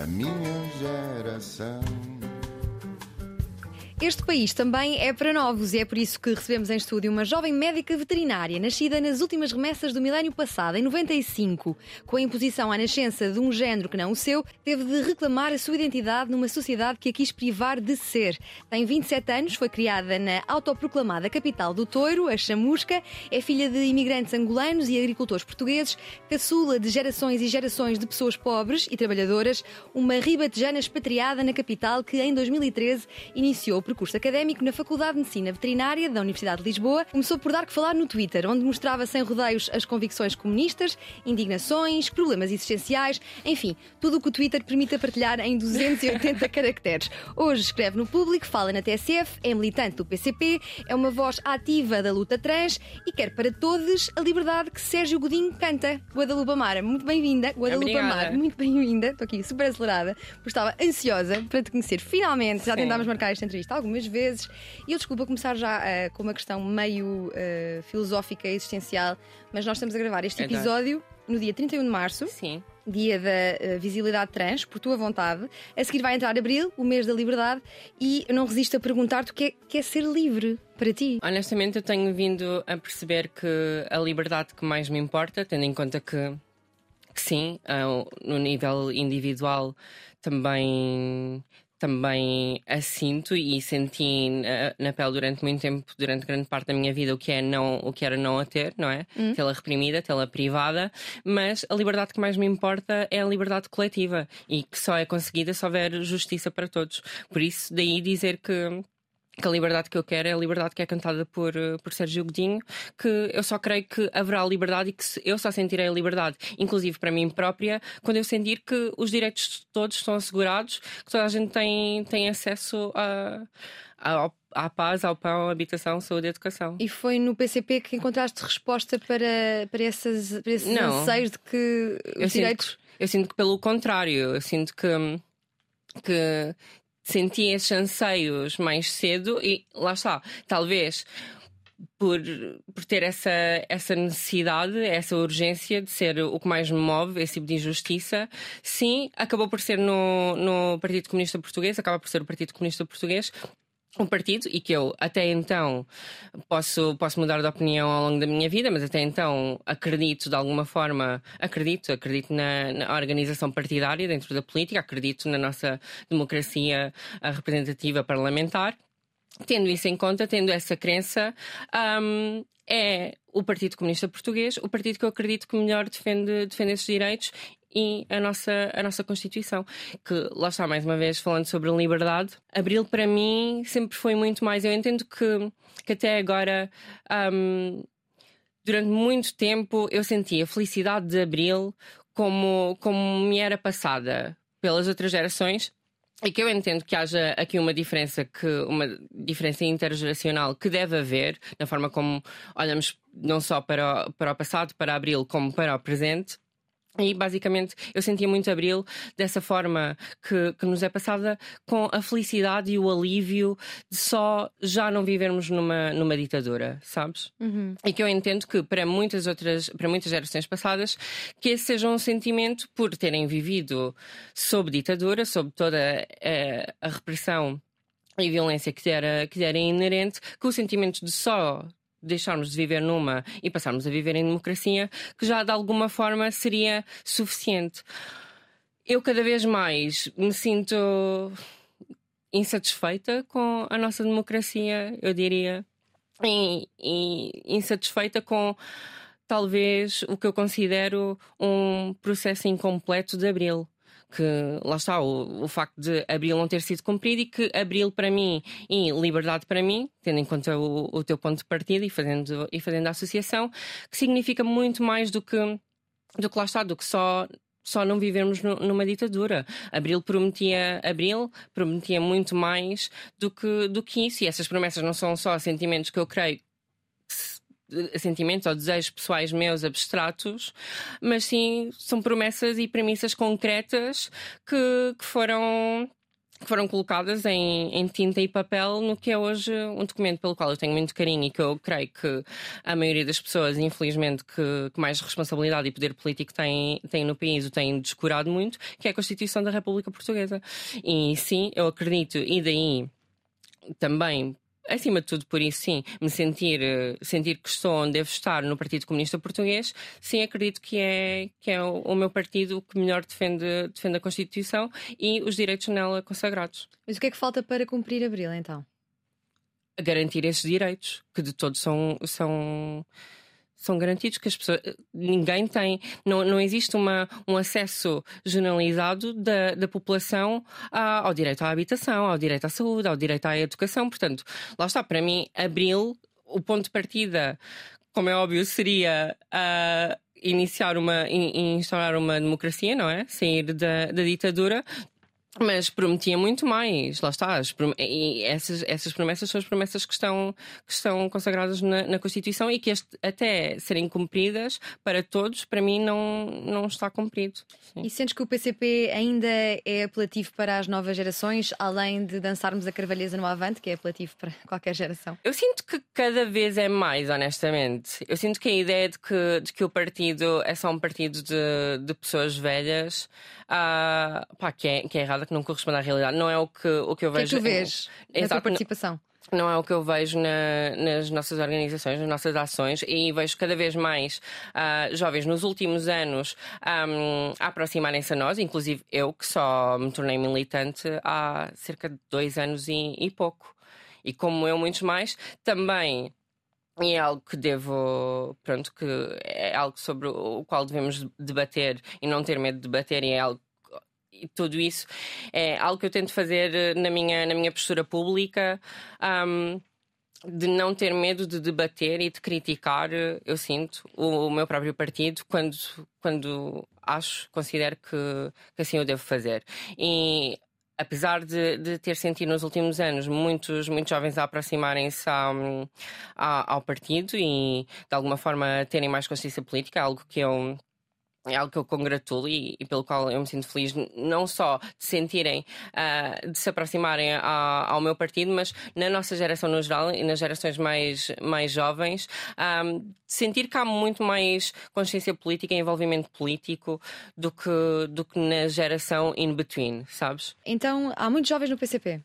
a minha geração. Este país também é para novos e é por isso que recebemos em estúdio uma jovem médica veterinária, nascida nas últimas remessas do milénio passado, em 95. Com a imposição à nascença de um género que não o seu, teve de reclamar a sua identidade numa sociedade que a quis privar de ser. Tem 27 anos, foi criada na autoproclamada capital do Toiro, a Chamusca, é filha de imigrantes angolanos e agricultores portugueses, caçula de gerações e gerações de pessoas pobres e trabalhadoras, uma ribatejana expatriada na capital que em 2013 iniciou percurso académico na Faculdade de Medicina Veterinária da Universidade de Lisboa. Começou por dar que falar no Twitter, onde mostrava sem rodeios as convicções comunistas, indignações, problemas existenciais, enfim, tudo o que o Twitter permite partilhar em 280 caracteres. Hoje escreve no público, fala na TSF, é militante do PCP, é uma voz ativa da luta trans e quer para todos a liberdade que Sérgio Godinho canta. Guadalupe Amara, muito bem-vinda. Guadalupe Amara, muito bem-vinda. Estou aqui super acelerada, porque estava ansiosa para te conhecer. Finalmente, já tentámos marcar esta entrevista algumas vezes. E eu desculpa começar já uh, com uma questão meio uh, filosófica e existencial, mas nós estamos a gravar este episódio no dia 31 de março. Sim. Dia da uh, visibilidade trans, por tua vontade. A seguir vai entrar abril, o mês da liberdade, e eu não resisto a perguntar-te o que é, que é ser livre para ti. Honestamente, eu tenho vindo a perceber que a liberdade que mais me importa, tendo em conta que sim, no nível individual também também assinto e senti na, na, pele durante muito tempo, durante grande parte da minha vida, o que, é não, o que era não a ter, não é? Hum. Tê-la reprimida, tê-la privada, mas a liberdade que mais me importa é a liberdade coletiva e que só é conseguida se houver justiça para todos. Por isso, daí dizer que que a liberdade que eu quero é a liberdade que é cantada por, eh, por Sérgio Godinho, que eu só creio que haverá liberdade e que eu só sentirei a liberdade, inclusive para mim própria, quando eu sentir que os direitos de todos estão assegurados, que toda a gente tem, tem acesso a, a, à paz, ao pão, à habitação, saúde e educação. E foi no PCP que encontraste resposta para, para, essas, para esses Não, anseios de que os eu direitos. Sinto, eu sinto que pelo contrário, eu sinto que que senti esses anseios mais cedo e lá está, talvez por, por ter essa, essa necessidade, essa urgência de ser o que mais me move, esse tipo de injustiça, sim, acabou por ser no, no Partido Comunista Português, acaba por ser o Partido Comunista Português, um partido e que eu até então posso, posso mudar de opinião ao longo da minha vida, mas até então acredito de alguma forma, acredito, acredito na, na organização partidária dentro da política, acredito na nossa democracia representativa parlamentar. Tendo isso em conta, tendo essa crença, um, é o Partido Comunista Português, o partido que eu acredito que melhor defende, defende esses direitos e a nossa, a nossa Constituição. Que lá está, mais uma vez, falando sobre liberdade. Abril para mim sempre foi muito mais. Eu entendo que, que até agora. Um, durante muito tempo eu sentia a felicidade de Abril como, como me era passada pelas outras gerações, e que eu entendo que haja aqui uma diferença que uma diferença intergeracional que deve haver na forma como olhamos não só para o, para o passado, para abril, como para o presente. E basicamente eu sentia muito Abril dessa forma que, que, nos é passada, com a felicidade e o alívio de só já não vivermos numa, numa ditadura, sabes? Uhum. E que eu entendo que para muitas outras, para muitas gerações passadas, que esse seja um sentimento por terem vivido sob ditadura, sob toda a, eh, a repressão e violência que era, que era inerente, que o sentimento de só deixarmos de viver numa e passarmos a viver em democracia, que já de alguma forma seria suficiente. Eu cada vez mais me sinto insatisfeita com a nossa democracia, eu diria, e, e insatisfeita com talvez o que eu considero um processo incompleto de abril que lá está o, o facto de Abril não ter sido cumprido e que Abril para mim e Liberdade para mim, tendo em conta o, o teu ponto de partida e fazendo, e fazendo a associação, que significa muito mais do que, do que lá está, do que só só não vivermos numa ditadura. Abril prometia Abril prometia muito mais do que do que isso e essas promessas não são só sentimentos que eu creio sentimentos ou desejos pessoais meus abstratos, mas sim são promessas e premissas concretas que, que foram que foram colocadas em, em, tinta e papel no que é hoje um documento pelo qual eu tenho muito carinho e que eu creio que a maioria das pessoas, infelizmente, que, que mais responsabilidade e poder político têm, no país, o têm descurado muito, que é a Constituição da República Portuguesa. E sim, eu acredito, e daí também acima de tudo, por isso, sim, me sentir, eh, sentir que estou onde devo estar no Partido Comunista Português, sim, acredito que é, que é o, o meu partido que melhor defende, defende a Constituição e os direitos nela consagrados. Mas o que é que falta para cumprir Abril, então? Garantir esses direitos, que de todos são. são são garantidos que as pessoas ninguém tem não, não existe uma, um acesso generalizado da, da população a, ao direito à habitação ao direito à saúde ao direito à educação. Portanto lá está para mim abril o ponto de partida como é óbvio seria uh, iniciar uma instaurar uma democracia não é? Sair da, da ditadura mas prometia muito mais, lá está. E essas, essas promessas são as promessas que estão, que estão consagradas na, na Constituição e que este, até serem cumpridas para todos, para mim não, não está cumprido. Sim. E sentes que o PCP ainda é apelativo para as novas gerações, além de dançarmos a Carvalheza no Avante, que é apelativo para qualquer geração? Eu sinto que cada vez é mais, honestamente. Eu sinto que a ideia de que, de que o partido é só um partido de, de pessoas velhas, uh, pá, que, é, que é errada que não corresponde à realidade. Não é o que, o que eu vejo. O que é que tu vês na tua participação? Não é o que eu vejo na, nas nossas organizações, nas nossas ações, e vejo cada vez mais uh, jovens nos últimos anos um, aproximarem-se a nós, inclusive eu, que só me tornei militante há cerca de dois anos e, e pouco. E como eu, muitos mais, também e é algo que devo, pronto, que é algo sobre o qual devemos debater e não ter medo de debater, e é algo e tudo isso é algo que eu tento fazer eh, na minha, na minha postura pública. Um, de não ter medo de debater e de criticar, eh, eu sinto, o, o meu próprio partido quando, quando acho, considero que, que assim eu devo fazer. E apesar de, de, ter sentido nos últimos anos muitos, muitos jovens a aproximarem-se ao, partido e de alguma forma terem mais consciência política, algo que eu é algo que eu congratulo e, e, pelo qual eu me sinto feliz, não só de sentirem, uh, de se aproximarem a, ao meu partido, mas na nossa geração no geral e nas gerações mais, mais jovens, um, ah, de sentir que há muito mais consciência política e envolvimento político do que, do que na geração in between, sabes? Então, há muitos jovens no PCP?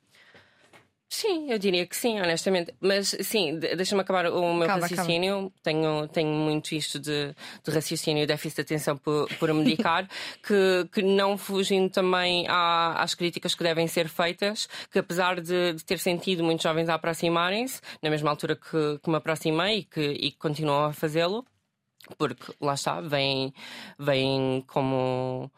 Sim, eu diria que sim, honestamente. Mas sim, deixa-me acabar o meu calma, raciocínio. Calma. Tenho, tenho muito isto de, de raciocínio e déficit de atenção por, por medicar, que, que não fugindo também à, às críticas que devem ser feitas, que apesar de, de ter sentido muitos jovens a aproximarem-se, na mesma altura que, que me aproximei e que, e que continuam a fazê-lo, porque lá está, vêm, vêm como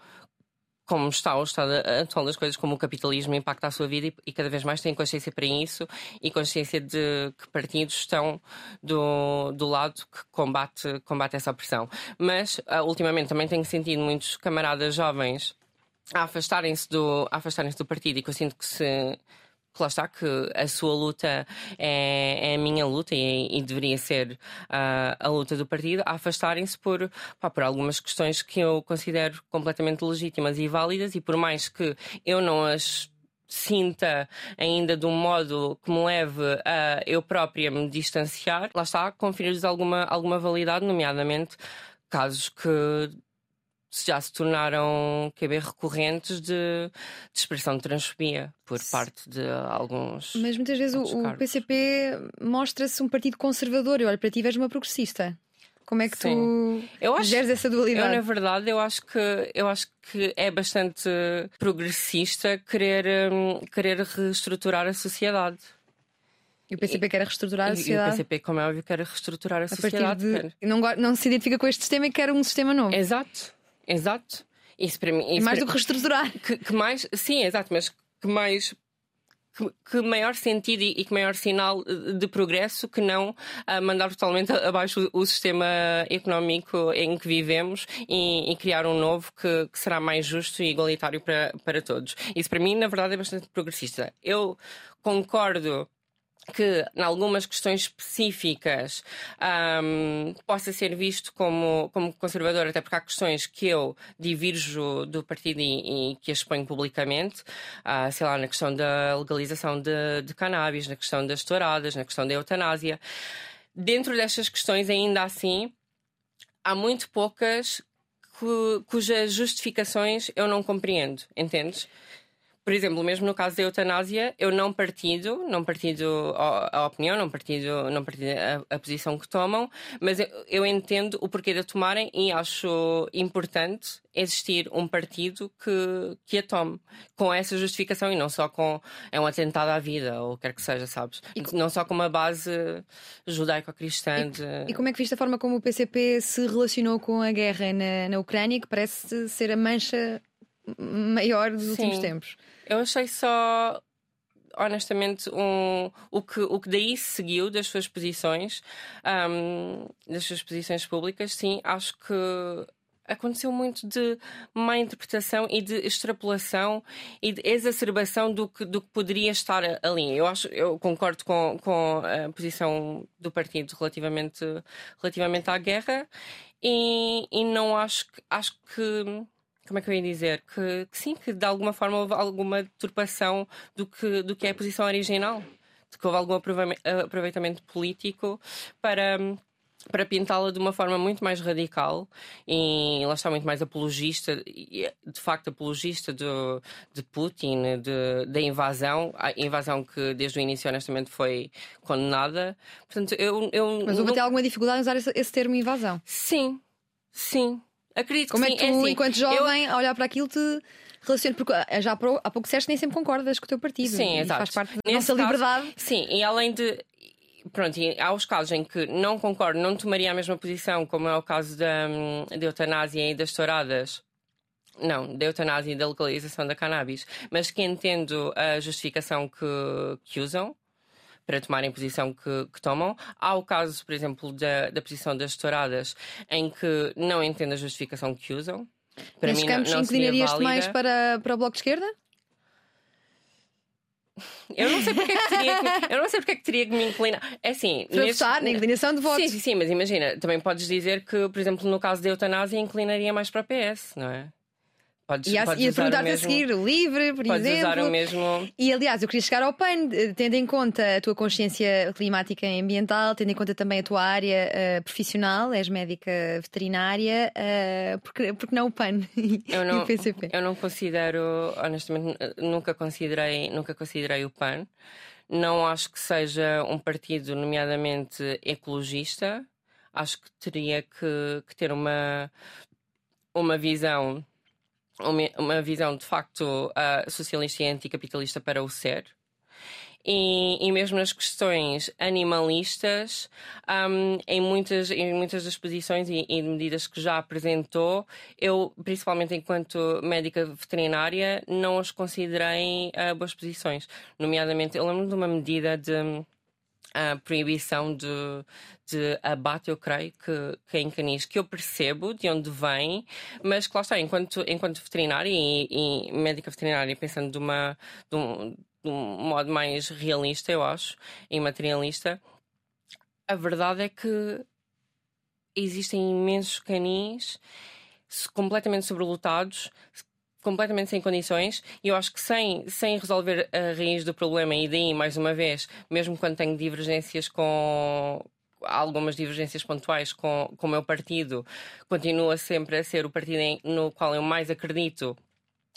como está o estado atual das coisas, como o capitalismo impacta a sua vida e, e, cada vez mais têm consciência para isso e consciência de que partidos estão do, do lado que combate, combate essa opressão. Mas, uh, ultimamente, também tenho sentido muitos camaradas jovens a afastarem-se do, afastarem do partido e que eu sinto que se que lá está, que a sua luta é, é a minha luta e, e deveria ser uh, a luta do partido, a afastarem-se por, pá, por algumas questões que eu considero completamente legítimas e válidas, e por mais que eu não as sinta ainda de um modo que me leve a eu própria me distanciar, lá está, conferir-lhes alguma, alguma validade, nomeadamente casos que já se tornaram QB recorrentes de, de expressão de transfobia por parte de alguns. Mas muitas vezes o, PCP mostra-se um partido conservador. Eu olho para ti e uma progressista. Como é que Sim. tu eu acho, geres essa dualidade? Eu, na verdade, eu acho que eu acho que é bastante progressista querer, um, querer reestruturar a sociedade. E o PCP e, quer reestruturar a sociedade. E o PCP, como é óbvio, quer reestruturar a, a sociedade. De, não, não se identifica com este sistema e quer um sistema novo. Exato. Exato. Isso para mim. Isso mais para... do que reestruturar. Que, que, mais, sim, exato, mas que mais. Que, que maior sentido e, e, que maior sinal de progresso que não uh, mandar totalmente abaixo o, o, sistema económico em que vivemos e, e criar um novo que, que, será mais justo e igualitário para, para todos. Isso para mim, na verdade, é bastante progressista. Eu concordo que, em algumas questões específicas, um, possa ser visto como, como conservador, até porque há questões que eu divirjo do partido e, e que exponho publicamente, uh, sei lá, na questão da legalização de, de cannabis, na questão das touradas, na questão da eutanásia. Dentro destas questões, ainda assim, há muito poucas cujas justificações eu não compreendo, entendes? Por exemplo, mesmo no caso da eutanásia, eu não partido, não partido a, opinião, não partido, não partido a, a, posição que tomam, mas eu, eu, entendo o porquê de a tomarem e acho importante existir um partido que, que a tome com essa justificação e não só com é um atentado à vida ou quer que seja, sabes? E, não só com uma base judaico-cristã. De... E, como é que viste a forma como o PCP se relacionou com a guerra na, na Ucrânia, que parece ser a mancha maior dos Sim. últimos tempos? Eu achei só honestamente um, o, que, o que daí seguiu das suas posições um, das suas posições públicas sim acho que aconteceu muito de má interpretação e de extrapolação e de exacerbação do que, do que poderia estar ali. Eu acho, eu concordo com, com a posição do partido relativamente, relativamente à guerra e, e não acho que acho que como é que eu ia dizer? Que, que, sim, que de alguma forma houve alguma deturpação do que, do que é a posição original. De que houve algum aproveitamento político para, para pintá-la de uma forma muito mais radical e lá está muito mais apologista, de facto apologista do, de Putin, de, da invasão, a invasão que desde o início honestamente foi condenada. Portanto, eu, eu Mas houve não... até alguma dificuldade em usar esse, esse termo invasão? Sim, sim. Acredito Como que é que tu, é assim, enquanto jovem, eu... a olhar para aquilo, te relaciona? Porque eh, já há pouco disseste nem sempre concordas com o teu partido. Sim, exato. Faz parte da nossa caso, liberdade. Sim, e além de. Pronto, e há os casos em que não concordo, não tomaria a mesma posição, como é o caso da, da eutanásia e das touradas. Não, da eutanásia e da legalização da cannabis, mas que entendo a justificação que, que usam para tomarem a posição que, que, tomam. Há o caso, por exemplo, da, da posição das touradas, em que não entendo a justificação que usam. Para Nesses mim, campos, não, inclinarias-te mais para, para o Bloco de Esquerda? Eu não sei porque é que teria que, eu não sei porque é que teria que me inclinar. É assim, para neste... votar, na inclinação de votos. Sim, sim, sim, mas imagina, também podes dizer que, por exemplo, no caso da eutanásia, inclinaria mais para a PS, não é? Podes, e a, podes e a perguntar-te a seguir, livre, por podes exemplo. Usar o mesmo... E aliás, eu queria chegar ao PAN, eh, tendo em conta a tua consciência climática e ambiental, tendo em conta também a tua área uh, profissional, és médica veterinária, uh, porque, porque não o PAN eu não, e o PCP? Eu não considero, honestamente, nunca considerei, nunca considerei o PAN. Não acho que seja um partido, nomeadamente ecologista. Acho que teria que, que ter uma, uma visão uma, visão de facto uh, socialista e anticapitalista para o ser. E, e, mesmo nas questões animalistas, um, em, muitas, em muitas das posições e, e, medidas que já apresentou, eu, principalmente enquanto médica veterinária, não as considerei uh, boas posições. Nomeadamente, eu lembro de uma medida de a proibição de, de abate, eu creio, que, que é em canis, que eu percebo de onde vem, mas que lá está, enquanto, enquanto veterinária e, e médica veterinária, pensando de, uma, de, um, de um modo mais realista, eu acho, e materialista, a verdade é que existem imensos canis completamente sobrelotados completamente sem condições e eu acho que sem, sem resolver a raiz do problema e daí, mais uma vez, mesmo quando tenho divergências com algumas divergências pontuais com, com o meu partido, continua sempre a ser o partido em, no qual eu mais acredito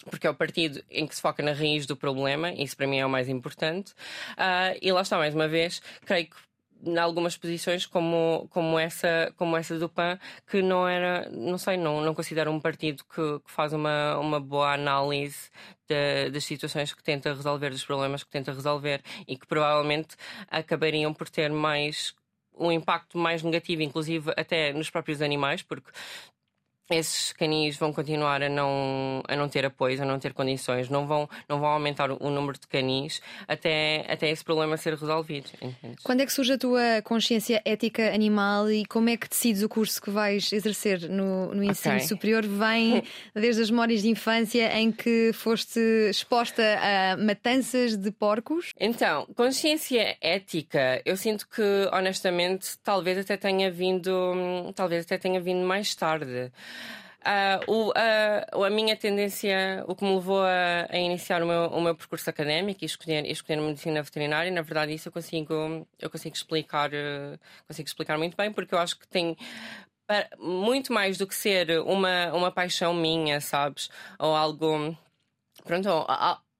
porque é o partido em que se foca na raiz do problema, isso para mim é o mais importante. Uh, e lá está, mais uma vez, creio que em algumas posições como, como, essa, como essa do PAN, que não era, não sei, não, não considero um partido que, que faz uma, uma boa análise de, das situações que tenta resolver, dos problemas que tenta resolver e que provavelmente acabariam por ter mais um impacto mais negativo, inclusive até nos próprios animais, porque esses canis vão continuar a não, a não ter apoio, a não ter condições, não vão, não vão aumentar o número de canis até, até esse problema ser resolvido. Entendes? Quando é que surge a tua consciência ética animal e como é que decides o curso que vais exercer no, no ensino okay. superior? Vem desde as memórias de infância em que foste exposta a matanças de porcos? Então, consciência ética, eu sinto que honestamente talvez até tenha vindo, talvez até tenha vindo mais tarde. Uh, o, uh, a minha tendência, o que me levou a, a iniciar o meu, o meu, percurso académico e escolher, escolher medicina veterinária, na verdade, isso eu consigo, eu consigo explicar, uh, consigo explicar muito bem, porque eu acho que tem muito mais do que ser uma, uma paixão minha, sabes? Ou algo. Pronto,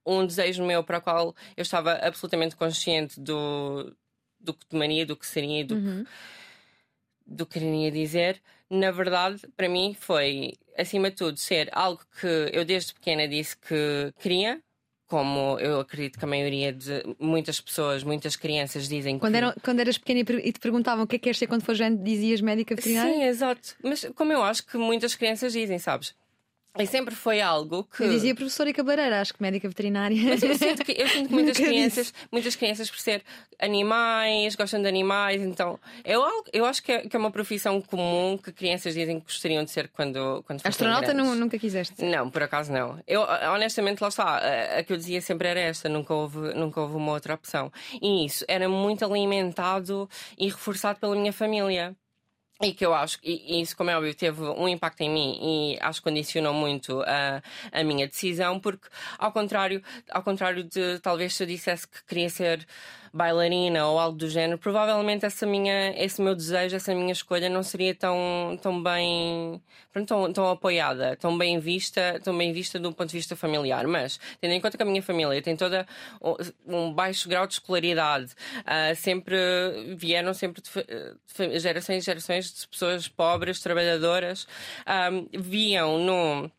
um desejo meu para o qual eu estava absolutamente consciente do, do que tomaria, do que seria, do, uhum. que, do que queria dizer na verdade, para mim foi, acima de tudo, ser algo que eu desde pequena disse que queria, como eu acredito que a maioria de muitas pessoas, muitas crianças dizem quando que... Eram, quando eras pequena e te perguntavam o que é que queres ser quando fores grande, dizias médica veterinária? Sim, exato. Mas como eu acho que muitas crianças dizem, sabes? E sempre foi algo que. Eu dizia professora e cabeleireira, acho que médica veterinária. Mas eu sinto que, eu sinto que muitas crianças, muitas crianças, por ser animais, gostam de animais, então. Eu, eu acho que é, que é uma profissão comum que crianças dizem que gostariam de ser quando, quando Astronauta não, nunca quiseste? Não, por acaso não. Eu, honestamente, lá está. A, a, que eu dizia sempre era esta, nunca houve, nunca houve uma outra opção. E isso era muito alimentado e reforçado pela minha família. E que eu acho, e, isso, como é óbvio, teve um impacto em mim e acho que condicionou muito a, a minha decisão, porque, ao contrário, ao contrário de talvez se eu dissesse que queria ser bailarina ou algo do género, provavelmente essa minha, esse meu desejo, essa minha escolha não seria tão, tão bem, pronto, tão, tão apoiada, tão bem vista, tão bem vista do ponto de vista familiar. Mas, tendo em conta que a minha família tem toda um baixo grau de escolaridade, uh, sempre vieram sempre de, gerações e gerações de pessoas pobres, trabalhadoras, um, ah, viam no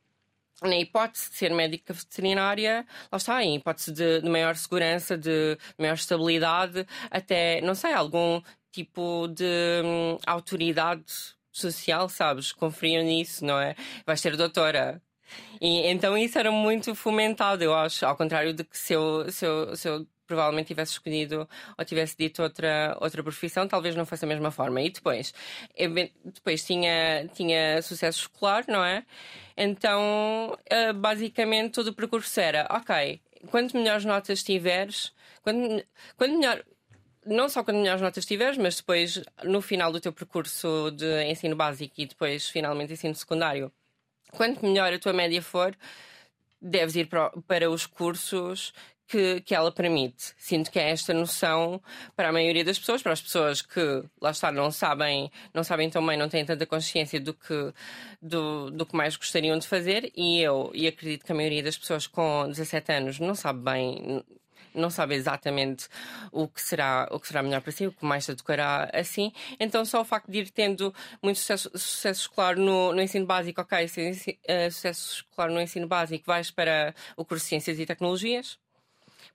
na hipótese de ser médica veterinária, lá está, em hipótese de, de maior segurança, de maior estabilidade, até, não sei, algum tipo de hum, autoridade social, sabes? Conferiam nisso, não é? Vais ser doutora. E, então isso era muito fomentado, eu acho, ao contrário de que se eu, se eu, se eu provavelmente tivesse escolhido ou tivesse dito outra, outra profissão, talvez não fosse a mesma forma. E depois, depois tinha, tinha sucesso escolar, não é? Então, eh, basicamente, todo o percurso era: ok, quanto melhores notas tiveres, quanto, quanto melhor não só quando melhores notas tiveres, mas depois no final do teu percurso de ensino básico e depois finalmente ensino secundário, quanto melhor a tua média for, deves ir para os cursos que, que ela permite. Sinto que é esta noção para a maioria das pessoas, para as pessoas que lá está, não sabem, não sabem tão bem, não têm tanta consciência do que, do, do que mais gostariam de fazer, e eu e acredito que a maioria das pessoas com 17 anos não sabe bem não sabe exatamente o que será o que será melhor para si, o que mais se educará assim. Então, só o facto de ir tendo muito sucesso, sucesso escolar no, no ensino básico, ok, se, uh, sucesso escolar no ensino básico, vais para o curso de Ciências e Tecnologias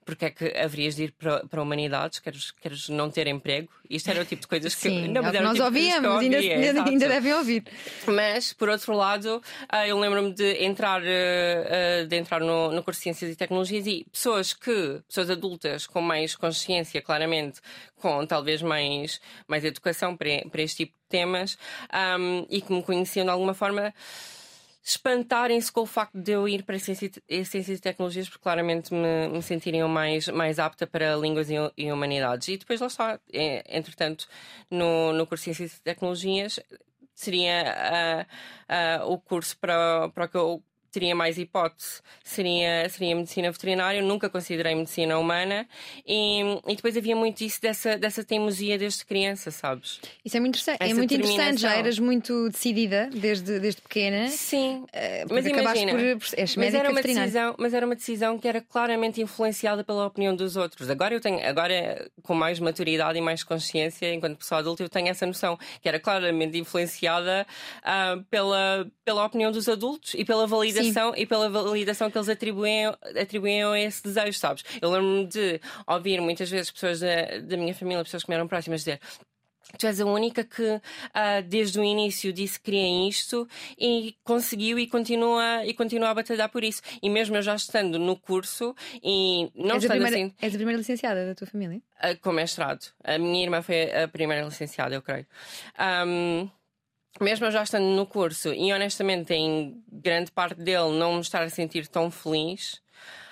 porque é que haverias de ir para, para humanidades, queres, queres não ter emprego? Isto era o tipo de coisas que, Sim, não, é nós tipo ouvíamos, ainda, ainda, ainda devem ouvir. Mas, por outro lado, ah, eu lembro-me de entrar, ah, ah, de entrar no, no curso de Ciências e Tecnologias e pessoas que, pessoas adultas com mais consciência, claramente, com talvez mais, mais educação para, para este tipo de temas um, e que me conheciam de alguma forma espantarem-se com o facto de eu ir para ciências e tecnologias, porque claramente me, me sentiriam mais, mais apta para línguas e, e humanidades. E depois lá está, é, entretanto, no, no curso de ciências e tecnologias seria uh, uh, o curso para, para o que eu teria mais hipótese seria, seria medicina veterinária. Eu nunca considerei medicina humana e, e depois havia muito isso dessa, dessa teimosia desde criança, sabes? Isso é muito interessante. é muito interessante. Já eras muito decidida desde, desde pequena. Sim, uh, mas imagina, por, por, mas era uma decisão, mas era uma decisão que era claramente influenciada pela opinião dos outros. Agora eu tenho, agora com mais maturidade e mais consciência, enquanto pessoa adulta, eu tenho essa noção que era claramente influenciada uh, pela, pela opinião dos adultos e pela validação validação Sim. e pela validação que eles atribuem, atribuem a esse desejo, sabes? Eu lembro-me de ouvir muitas vezes pessoas da, da minha família, pessoas que me eram próximas, dizer Tu és a única que uh, desde o início disse que queria isto e conseguiu e continua, e continua a batalhar por isso. E mesmo eu já estando no curso e não és, estando a primeira, assim. és a primeira licenciada da tua família? Uh, com mestrado. A minha irmã foi a primeira licenciada, eu creio. Um, mesmo eu já estando no curso e honestamente em grande parte dele não me estar a sentir tão feliz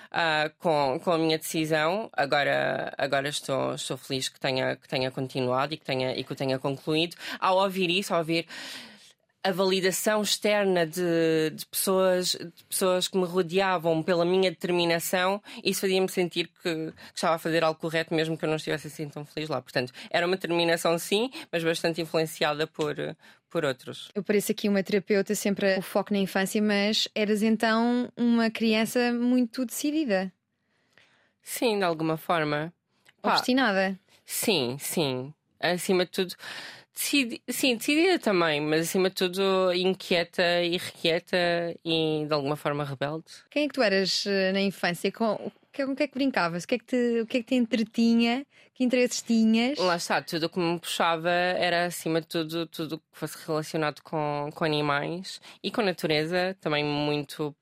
uh, com, com a minha decisão. Agora, agora estou, estou feliz que tenha, que tenha continuado e que, tenha, e que tenha concluído. Ao ouvir isso, ao ouvir a validação externa de, de, pessoas, de pessoas que me rodeavam pela minha determinação, isso fazia-me sentir que, que, estava a fazer algo correto, mesmo que eu não estivesse assim tão feliz lá. Portanto, era uma determinação, sim, mas bastante influenciada por, por outros. Eu pareço aqui uma terapeuta, sempre o foco na infância, mas eras então uma criança muito decidida. Sim, de alguma forma. Obstinada. Sim, sim. Acima de tudo. Decidi, sim, decidida também, mas acima de tudo inquieta, irrequieta e de alguma forma rebelde. Quem é que tu eras eh, na infância? Com, com o que é que brincavas? O que é que te, o que é que te entretinha? Que interesses tinhas? Lá está, tudo o que me puxava era acima de tudo tudo que fosse relacionado com, com animais e com natureza, também muito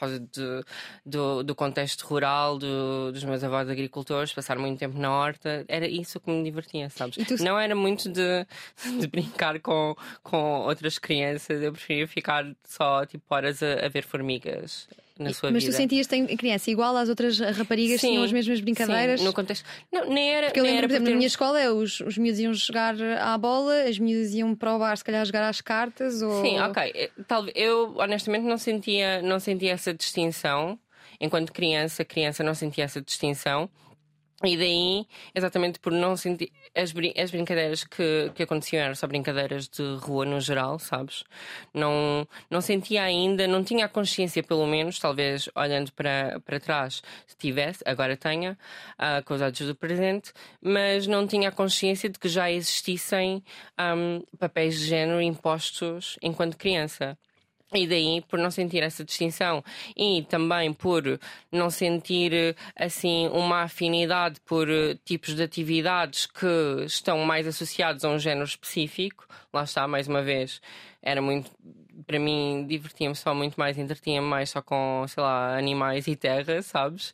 causa de, do, do contexto rural, do, dos meus avós agricultores, passar muito tempo na horta, era isso que me divertia, sabes? Tu... Não era muito de, de, brincar com, com outras crianças, eu preferia ficar só tipo horas a, a ver formigas na sua Mas vida. tu sentias-te em criança igual às outras raparigas sim, tinham as mesmas brincadeiras? Sim, no contexto. Não, nem era. Porque eu lembro, por exemplo, na minha escola, os, os miúdos iam jogar à bola, as miúdas iam para o bar, se calhar, jogar às cartas. Ou... Sim, ok. Eh, talvez eu honestamente não sentia, não sentia essa distinção. Enquanto criança, criança não sentia essa distinção. E daí, exatamente por não sentir. As, brin as brincadeiras que, que aconteciam eram só brincadeiras de rua no geral, sabes? Não, não sentia ainda, não tinha a consciência, pelo menos, talvez olhando para, para trás, se tivesse, agora tenha, uh, com os olhos do presente, mas não tinha a consciência de que já existissem um, papéis de género impostos enquanto criança. E daí, por não sentir essa distinção e também por não sentir assim uma afinidade por eh, tipos de atividades que estão mais associados a um género específico, lá está, mais uma vez, era muito. Para mim, divertia-me só muito mais, entretinha-me mais só com, sei lá, animais e terra, sabes?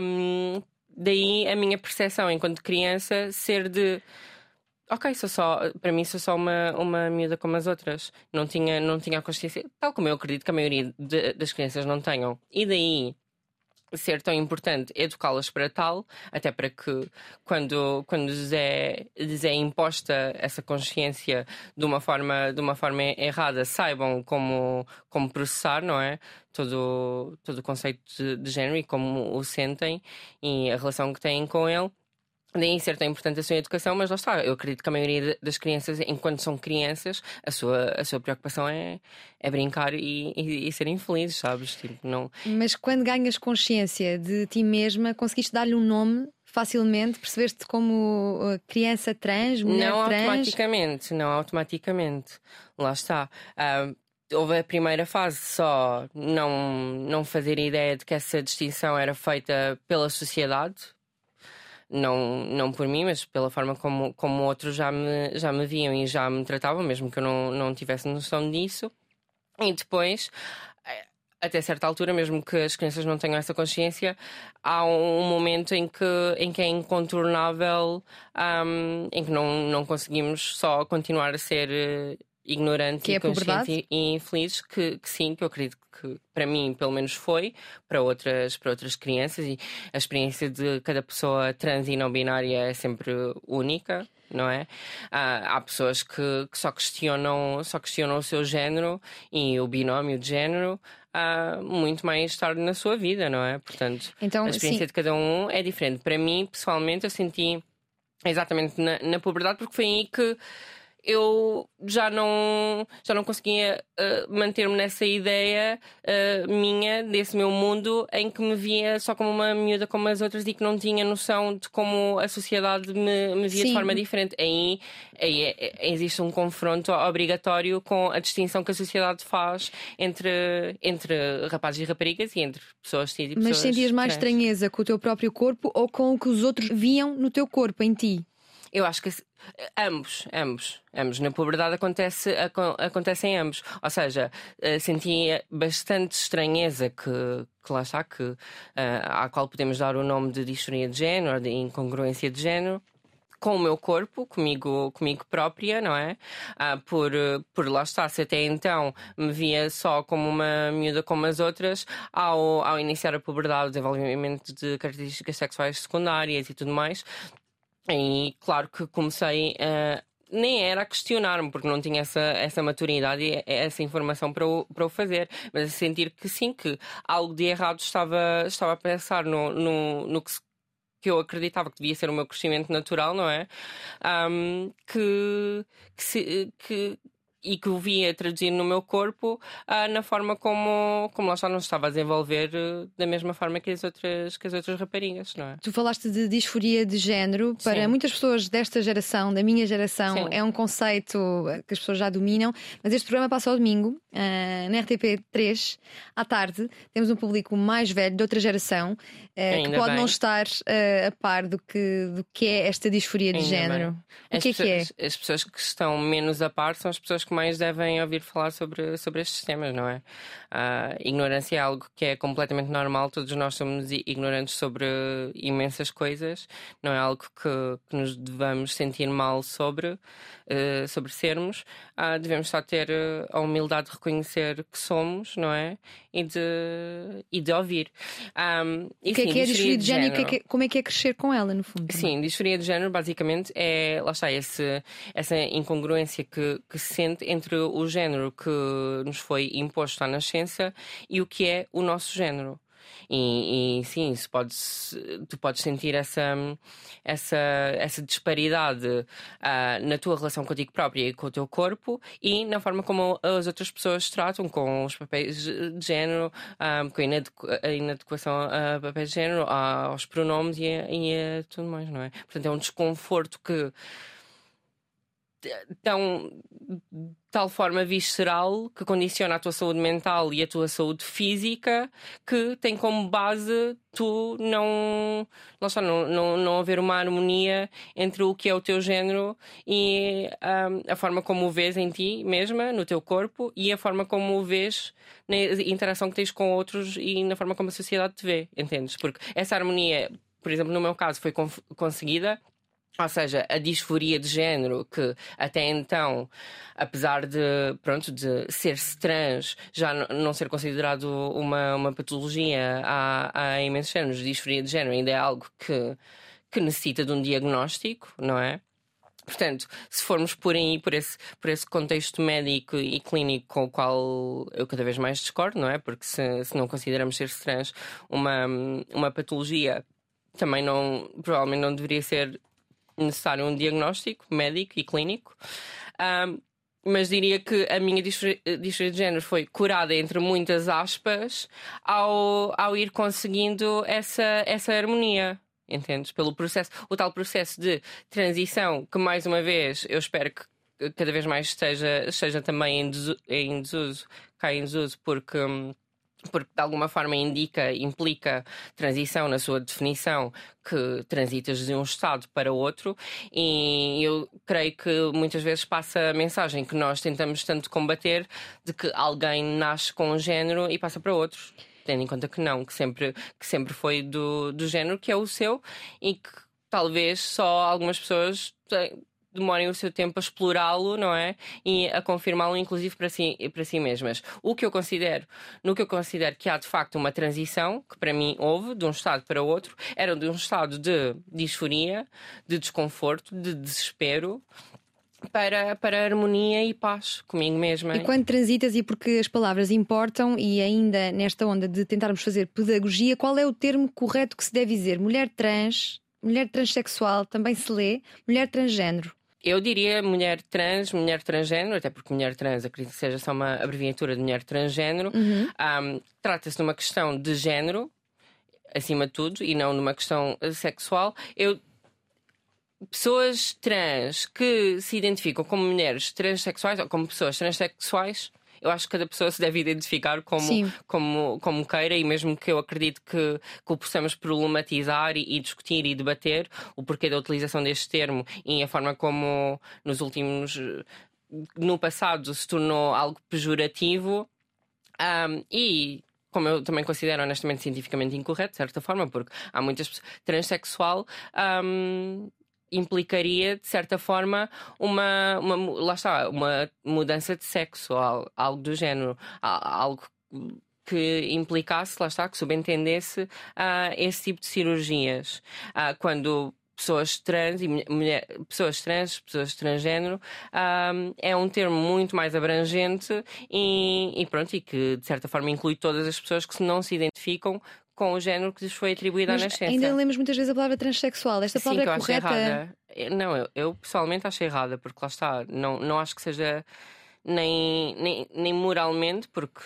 Um, daí a minha percepção enquanto criança ser de ok, sou só, para mim sou só uma, uma miúda como as outras. Não tinha, não tinha a consciência, tal como eu acredito que a maioria de, das crianças não tenham. E daí ser tão importante educá-las para tal, até para que quando, quando lhes, é, lhes é imposta essa consciência de uma forma, de uma forma errada, saibam como, como processar, não é? Todo, todo o conceito de, de género e como o sentem e a relação que têm com ele Daí ser tão importante a sua educação, mas lá está. Eu acredito que a maioria das crianças, enquanto são crianças, a sua, a sua preocupação é, é brincar e, e, e serem felizes, sabes? Tipo, não... Mas quando ganhas consciência de ti mesma, conseguiste dar-lhe um nome facilmente? Percebeste como uh, criança trans, mulher não trans? Não automaticamente, não automaticamente. Lá está. Uh, houve a primeira fase só não, não fazer ideia de que essa distinção era feita pela sociedade não, não por mim, mas pela forma como, como outros já me, já me viam e já me tratavam, mesmo que eu não, não tivesse noção disso. E depois, eh, até certa altura, mesmo que as crianças não tenham essa consciência, há um momento em que, em que é incontornável, um, em que não, não conseguimos só continuar a ser ignorantes que e é conscientes e infelizes, que, que, sim, que eu acredito que para mim pelo menos foi, para outras, para outras crianças, e a experiência de cada pessoa trans e não binária é sempre única. Não é? Há, há pessoas que, que, só, questionam, só questionam o seu género e o binómio de género uh, muito mais tarde na sua vida, não é? Portanto, então, a experiência sim. de cada um é diferente. Para mim, pessoalmente, eu senti exatamente na, na puberdade, porque foi aí que eu já não, já não conseguia uh, manter-me nessa ideia uh, minha, desse meu mundo, em que me via só como uma miúda como as outras e que não tinha noção de como a sociedade me, me via Sim. de forma diferente. Aí, aí é, é, existe um confronto obrigatório com a distinção que a sociedade faz entre, entre rapazes e raparigas e entre pessoas cis e pessoas Mas sentias mais trans. estranheza com o teu próprio corpo ou com o que os outros viam no teu corpo, em ti? Eu acho que ambos, ambos, ambos. Na puberdade acontece, acontecem ambos. Ou seja, uh, sentia bastante estranheza que, que lá está, que, uh, à qual podemos dar o nome de disforia de género, de incongruência de género com o meu corpo, comigo, comigo própria, não é? Ah, por, por lá estar, se até então me via só como uma miúda como as outras, ao, ao iniciar a puberdade, o desenvolvimento de características sexuais secundárias e tudo mais, e claro que comecei a. nem era a questionar-me, porque não tinha essa, essa maturidade e essa informação para o, para o fazer, mas a sentir que sim, que algo de errado estava, estava a pensar no, no, no que que eu acreditava que devia ser o meu crescimento natural, não é? Um, que, que, se, que, e que o via traduzir no meu corpo uh, na forma como, como lá está, não estava a desenvolver uh, da mesma forma que as, outras, que as outras raparigas, não é? Tu falaste de disforia de género. Para Sim. muitas pessoas desta geração, da minha geração, Sim. é um conceito que as pessoas já dominam, mas este programa passa ao domingo, uh, na RTP3, à tarde. Temos um público mais velho, de outra geração, que pode bem. não estar a par do que, do que é esta disforia de Ainda género. Bem. O que é pessoas, que é? As pessoas que estão menos a par são as pessoas que mais devem ouvir falar sobre, sobre estes temas, não é? A ignorância é algo que é completamente normal, todos nós somos ignorantes sobre imensas coisas, não é algo que, que nos devamos sentir mal sobre, uh, sobre sermos. Uh, devemos só ter eh, a humildade de reconhecer que somos, não é? E de, e de ouvir. Um, e, o que é sim, é que é disforia de género? género. Que é que, como é que é crescer com ela, no fundo? Sim, disforia de género basicamente é, lá está, esse, essa incongruência que, que se sente entre o género que nos foi imposto à nascença e o que é o nosso género. E, e sim, se podes, tu podes sentir essa, essa, essa disparidade uh, na tua relação contigo própria e com o teu corpo e na forma como as outras pessoas tratam com os papéis de género, um, ah, com a, inadequ a inadequação a papéis de género, aos pronomes e a, e a tudo mais, não é? Portanto, é um desconforto que tão tal forma visceral que condiciona a tua saúde mental e a tua saúde física que tem como base tu não não, só, não, não, não haver uma harmonia entre o que é o teu género e um, a forma como o vês em ti mesma, no teu corpo e a forma como o vês na interação que tens com outros e na forma como a sociedade te vê, entendes? Porque essa harmonia, por exemplo, no meu caso, foi conseguida ou seja, a disforia de género, que até então, apesar de, pronto, de ser-se trans, já não ser considerado uma, uma patologia há, há imensos anos, disforia de género ainda é algo que, que necessita de um diagnóstico, não é? Portanto, se formos por aí, por esse, por esse contexto médico e clínico com o qual eu cada vez mais discordo, não é? Porque se, se não consideramos ser trans uma, uma patologia, também não, provavelmente não deveria ser necessário um diagnóstico médico e clínico. Um, mas diria que a minha disforia de género foi curada, entre muitas aspas, ao, ao ir conseguindo essa, essa harmonia. Entendes? Pelo processo, o tal processo de transição que, mais uma vez, eu espero que cada vez mais esteja, esteja também em, desuso, em desuso, cá em desuso, porque. Porque de alguma forma indica, implica transição na sua definição, que transitas de um estado para outro, e eu creio que muitas vezes passa a mensagem que nós tentamos tanto combater de que alguém nasce com um género e passa para outros. Tendo em conta que não, que sempre, que sempre foi do, do género que é o seu e que talvez só algumas pessoas demorem o seu tempo a explorá-lo, não é? E a confirmá-lo, inclusive, para si, para si mesmas. O que eu considero, no que eu considero que há de facto uma transição, que para mim houve, de um estado para outro, era de um estado de disforia, de desconforto, de desespero, para, para harmonia e paz comigo mesma. E quando transitas, e porque as palavras importam, e ainda nesta onda de tentarmos fazer pedagogia, qual é o termo correto que se deve dizer? Mulher trans, mulher transexual, também se lê, mulher transgênero. Eu diria mulher trans, mulher transgênero, até porque mulher trans acredito que seja só uma abreviatura de mulher transgênero. Uhum. Um, Trata-se de uma questão de género, acima de tudo, e não de uma questão sexual. Eu pessoas trans que se identificam como mulheres transexuais ou como pessoas transexuais, eu acho que cada pessoa se deve identificar como, como, como queira, e mesmo que eu acredito que, que o possamos problematizar e, e, discutir e debater o porquê da utilização deste termo e a forma como nos últimos. no passado se tornou algo pejorativo. Um, e como eu também considero honestamente cientificamente incorreto, de certa forma, porque há muitas pessoas. Transsexual um, implicaria, de certa forma, uma, uma, lá está, uma mudança de sexo, algo do género, algo que implicasse, lá está, que subentendesse uh, esse tipo de cirurgias. Uh, quando pessoas trans e mulher, pessoas trans, pessoas transgênero, um, é um termo muito mais abrangente e, e, pronto, e que de certa forma inclui todas as pessoas que não se identificam com o género que lhes foi atribuído Mas à nascença. Ainda lemos muitas vezes a palavra transexual. Esta palavra Sim, é correta? Errada. Não, eu, eu, pessoalmente acho errada, porque lá está, não, não acho que seja nem, nem, nem moralmente, porque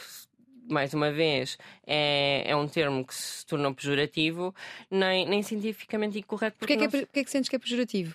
mais uma vez, é, é um termo que se tornou pejorativo, nem, nem cientificamente incorreto. Porque é, porquê é que sentes que é pejorativo?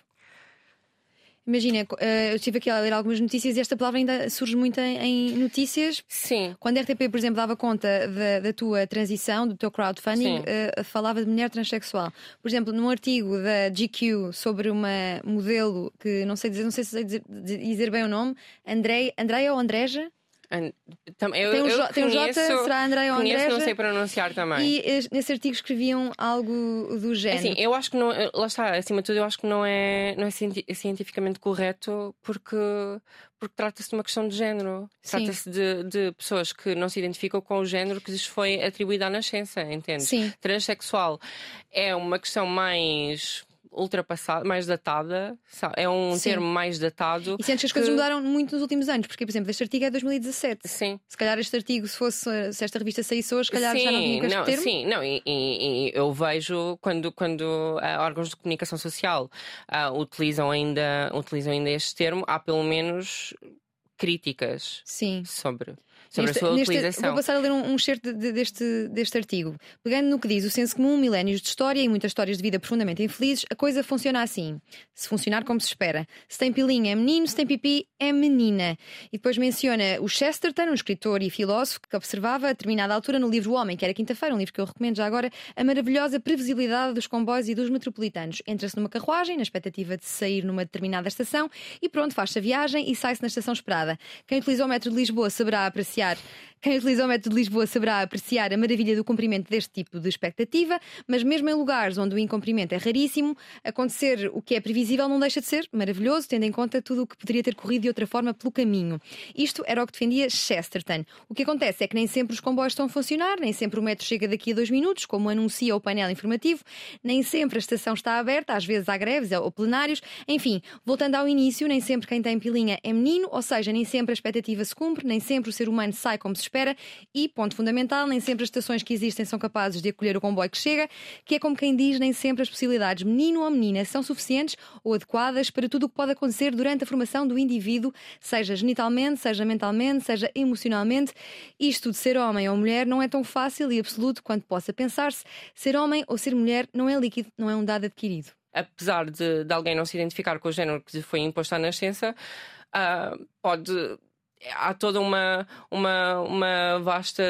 Imagina, eh, eu estive aqui a ler algumas notícias e esta palavra ainda surge muito em, notícias. Sim. Quando a RTP, por exemplo, dava conta da, da tua transição, do teu crowdfunding, uh, falava de mulher transexual. Por exemplo, num artigo da GQ sobre uma modelo que não sei dizer, não sei se sei dizer, dizer bem o nome, Andrei, Andreia ou Andreja? Eu, tem um, eu tem um J, será André ou André? não sei pronunciar também. E nesse artigo escriviam algo do género. Assim, eu acho que não, eh, lá está, acima de tudo, eu acho que não é, não é cientificamente correto porque, porque trata-se de uma questão de género. Trata-se de, de pessoas que não se identificam com o género que lhes foi atribuído à nascença, entende? Sim. Transexual é uma questão mais ultrapassada, mais datada, é um Sim. termo mais datado. E sentes que as coisas mudaram muito nos últimos anos, porque, por exemplo, este artigo é 2017. Sim. Se calhar este artigo, se fosse se esta revista saísse hoje, se calhar sim, já não tinha este não, termo. Sim, não, e, e, e, eu vejo quando, quando uh, órgãos de comunicação social uh, utilizam, ainda, utilizam ainda este termo, há pelo menos críticas sim. sobre sobre neste, a sua neste, utilização. Vou passar a ler um, um excerto de, de, deste, deste artigo. Pegando no que diz o senso comum, milénios de história e muitas histórias de vida profundamente infelizes, a coisa funciona assim. Se funcionar como se espera. Se tem pilinha é menino, se tem pipi é menina. E depois menciona o Chesterton, um escritor e filósofo que observava a determinada altura no livro O Homem, que era quinta-feira, um livro que eu recomendo já agora, a maravilhosa previsibilidade dos comboios e dos metropolitanos. Entra-se numa carruagem, na expectativa de sair numa determinada estação, e pronto, faz-se a viagem e sai-se na estação esperada. Quem utilizou o metro de Lisboa saberá apreciar apreciar. Quem utiliza o método de Lisboa saberá apreciar a maravilha do cumprimento deste tipo de expectativa, mas mesmo em lugares onde o incumprimento é raríssimo, acontecer o que é previsível não deixa de ser maravilhoso, tendo em conta tudo o que poderia ter corrido de outra forma pelo caminho. Isto era o que defendia Chesterton. O que acontece é que nem sempre os comboios estão a funcionar, nem sempre o metro chega daqui a dois minutos, como anuncia o painel informativo, nem sempre a estação está aberta, às vezes há greves ou plenários. Enfim, voltando ao início, nem sempre quem tem pilinha é menino, ou seja, nem sempre a expectativa se cumpre, nem sempre o ser humano sai como se espera e, ponto fundamental, nem sempre as estações que existem são capazes de acolher o comboio que chega, que é como quem diz, nem sempre as possibilidades menino ou menina são suficientes ou adequadas para tudo o que pode acontecer durante a formação do indivíduo, seja genitalmente, seja mentalmente, seja emocionalmente. Isto de ser homem ou mulher não é tão fácil e absoluto quanto possa pensar-se. Ser homem ou ser mulher não é líquido, não é um dado adquirido apesar de, de, alguém não se identificar com o género que lhe foi imposto à nascença, uh, pode há toda uma, uma, uma vasta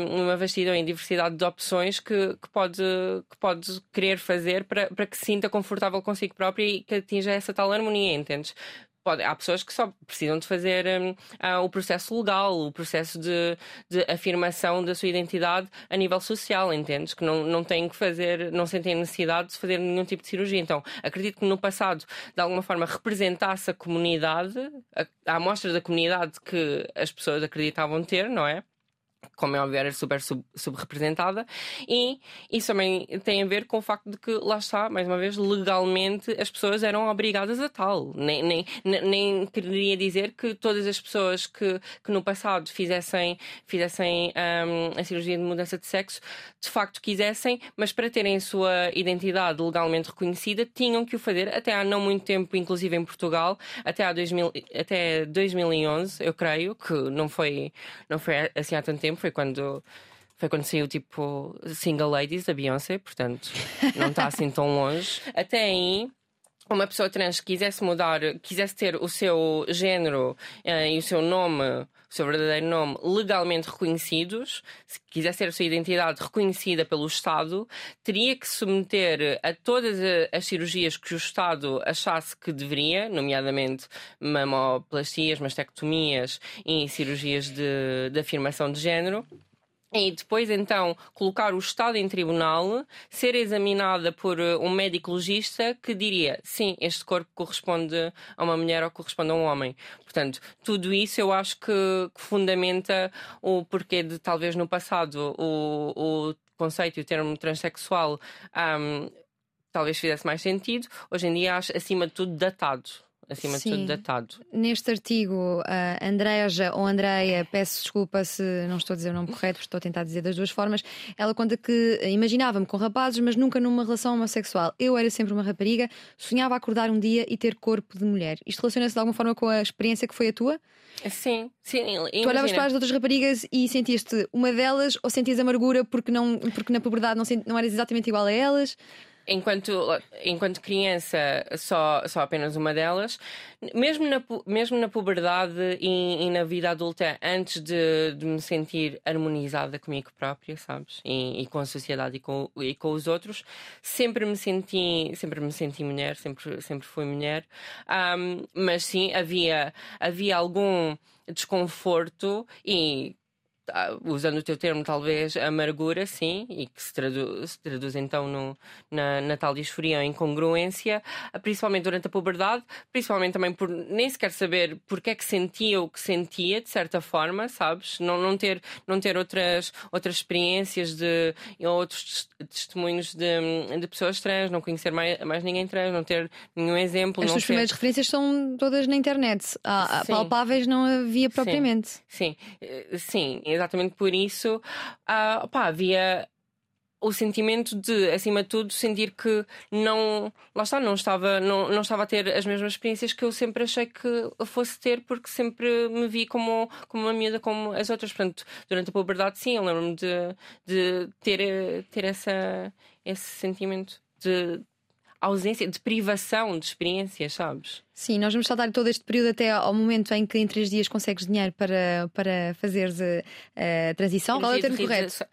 hum, uma vastidão e diversidade de opções que, que, pode, que pode querer fazer para, para que se sinta confortável consigo própria e que atinja essa tal harmonia, entendes? Pode, há pessoas que só precisam de fazer um, uh, o processo legal, o processo de, de, afirmação da sua identidade a nível social, entendes? Que não, não têm que fazer, não sentem necessidade de fazer nenhum tipo de cirurgia. Então, acredito que no passado, de alguma forma, representasse a comunidade, a, a amostra da comunidade que as pessoas acreditavam ter, não é? Como é óbvio, era super sub, subrepresentada, e isso também tem a ver com o facto de que, lá está, mais uma vez, legalmente as pessoas eram obrigadas a tal. Nem, nem, nem queria dizer que todas as pessoas que, que no passado fizessem, fizessem um, a cirurgia de mudança de sexo de facto quisessem, mas para terem a sua identidade legalmente reconhecida tinham que o fazer até há não muito tempo, inclusive em Portugal, até, há 2000, até 2011, eu creio, que não foi, não foi assim há tanto tempo tempo, foi quando foi quando saiu tipo Single Ladies da Beyoncé, portanto não está assim tão longe. Até aí uma pessoa trans quisesse mudar, quisesse ter o seu género uh, e o seu nome, o seu verdadeiro nome, legalmente reconhecidos, se quisesse ter a sua identidade reconhecida pelo Estado, teria que submeter a todas as cirurgias que o Estado achasse que deveria, nomeadamente mamoplastias, mastectomias e cirurgias de, de afirmação de género e depois então colocar o Estado em tribunal, ser examinada por eh, um médico legista que diria sim, este corpo corresponde a uma mulher ou corresponde a um homem. Portanto, tudo isso eu acho que, que fundamenta o porquê de talvez no passado o, o conceito e o termo transexual um, talvez fizesse mais sentido. Hoje em dia acho acima de tudo datado acima Sim. de tudo datado. Neste artigo, a Andreja ou Andreia, peço desculpa se não estou a dizer o nome correto, porque estou a tentar dizer das duas formas. Ela conta que imaginava-me com rapazes, mas nunca numa relação homossexual. Eu era sempre uma rapariga, sonhava acordar um dia e ter corpo de mulher. Isto relaciona-se de alguma forma com a experiência que foi a tua? Sim, sim. Imagina. Tu olhavas para as outras raparigas e sentiste uma delas ou sentias amargura porque, não, porque na puberdade não, não eras exatamente igual a elas? Enquanto, enquanto criança, só, só apenas uma delas. Mesmo na, mesmo na puberdade e, e na vida adulta, antes de, de, me sentir harmonizada comigo própria, sabes? E, e, com a sociedade e com, e com os outros, sempre me senti, sempre me senti mulher, sempre, sempre fui mulher. Um, mas sim, havia, havia algum desconforto e usando o teu termo, talvez, amargura, sim, e que se traduz, se traduz então no, na, na tal disforia ou incongruência, ah, principalmente durante a puberdade, principalmente também por nem sequer saber porque é que sentia o que sentia, de certa forma, sabes? Não, não, ter, não ter outras, outras experiências de, ou outros testemunhos de, de pessoas trans, não conhecer mais, mais ninguém trans, não ter nenhum exemplo. As tuas primeiras referências são todas na internet. Há, palpáveis não havia propriamente. Sim, sim, sim exatamente por isso uh, pá, havia o sentimento de, acima de tudo, sentir que não, lá está, não estava, não, não estava a ter as mesmas experiências que eu sempre achei que fosse ter, porque sempre me vi como, como uma miúda como as outras. Portanto, durante a puberdade, sim, eu lembro-me de, de ter, ter essa, esse sentimento de ausência, de privação de experiências, sabes? Sim, nós vamos saltar todo este período até ao momento em que em três dias consegues dinheiro para, para fazeres a, a transição. Qual é o termo correto?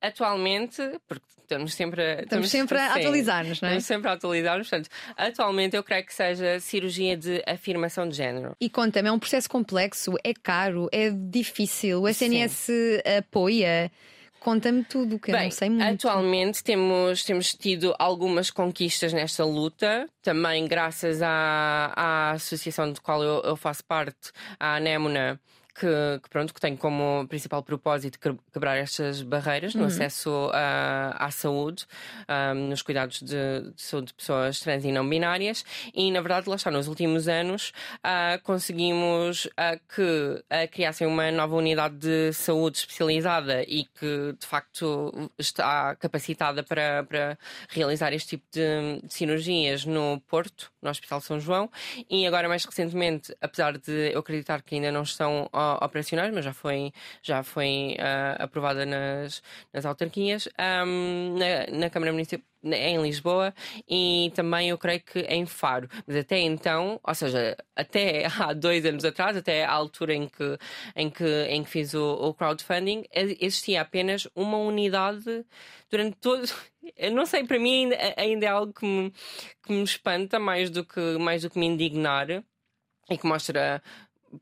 Atualmente, porque estamos sempre, estamos, estamos sempre a atualizar-nos, não é? Estamos sempre a atualizar-nos. Portanto, atualmente eu creio que seja cirurgia de afirmação de género. E conta-me, é um processo complexo, é caro, é difícil, o SNS Sim. apoia. Conta-me tudo, que Bem, eu não sei muito. Atualmente temos, temos tido algumas conquistas nesta luta, também graças à, à associação de qual eu, eu faço parte, a Anémona que, que, pronto, que tem como principal propósito quebrar estas barreiras no uhum. acesso à, à saúde, um, nos cuidados de, de, saúde de pessoas trans e não binárias. E, na verdade, lá está, nos últimos anos uh, conseguimos uh, que uh, criassem uma nova unidade de saúde especializada e que, de facto, está capacitada para, para realizar este tipo de, de cirurgias no Porto, no Hospital São João. E agora, mais recentemente, apesar de eu acreditar que ainda não estão operacionais, mas já foi, já foi uh, aprovada nas, nas autarquias, um, na, na Câmara Municipal em Lisboa e também eu creio que em Faro. Mas até então, ou seja, até há dois anos atrás, até à altura em que, em que, em que fiz o, o crowdfunding, existia apenas uma unidade durante todo. Eu não sei, para mim ainda, ainda é algo que me, que me espanta mais do que, mais do que me indignar e que mostra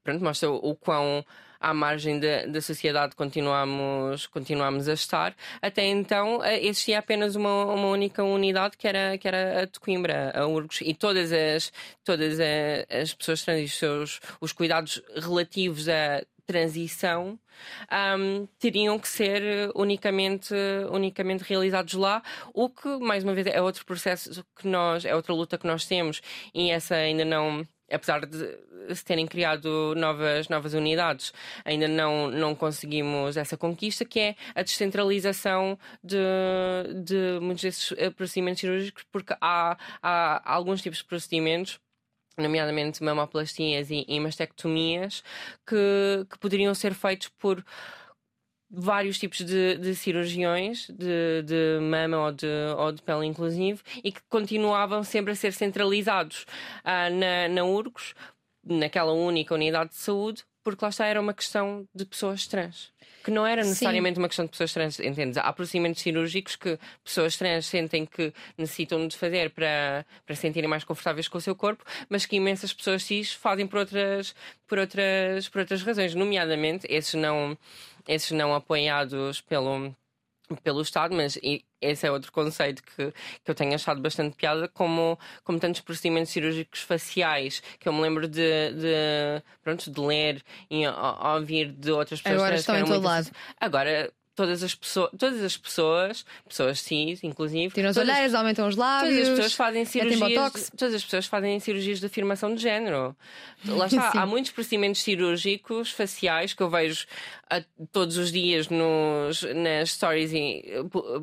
pronto, mostra o, quão à margem da, da sociedade continuamos, continuamos a estar. Até então eh, existia apenas uma, uma única unidade que era, que era a de Coimbra, a Urgos, e todas as, todas as pessoas trans e os, seus, os cuidados relativos à transição um, teriam que ser unicamente, unicamente realizados lá, o que, mais uma vez, é outro processo que nós, é outra luta que nós temos e essa ainda não apesar de se terem criado novas, novas unidades, ainda não, não conseguimos essa conquista, que é a descentralização de, de muitos desses eh, procedimentos cirúrgicos, porque há, há alguns tipos de procedimentos nomeadamente mamoplastias e, e mastectomias, que, que poderiam ser feitos por vários tipos de, de cirurgiões de, de, mama ou de, ou de pele inclusive e que continuavam sempre a ser centralizados uh, na, na URGOS, naquela única unidade de saúde, porque lá está era uma questão de pessoas trans. Que não era necessariamente Sim. uma questão de pessoas trans, entendes? Há procedimentos cirúrgicos que pessoas trans sentem que necessitam de fazer para, para se sentirem mais confortáveis com o seu corpo, mas que imensas pessoas cis fazem por outras, por outras, por outras razões, nomeadamente esses não, esses não apoiados pelo pelo Estado, mas esse é outro conceito que, que eu tenho achado bastante piada, como, como tantos procedimentos cirúrgicos faciais que eu me lembro de, de, pronto, de ler e ouvir de outras pessoas. Agora estão em todo lado. Agora todas as pessoas, todas as pessoas, pessoas cis, inclusive. Tiram as olheiras, aumentam os lábios. Todas as pessoas fazem cirurgias. Todas as pessoas fazem cirurgias de afirmação de género. Lá está, há muitos procedimentos cirúrgicos faciais que eu vejo a, todos os dias nos, nas stories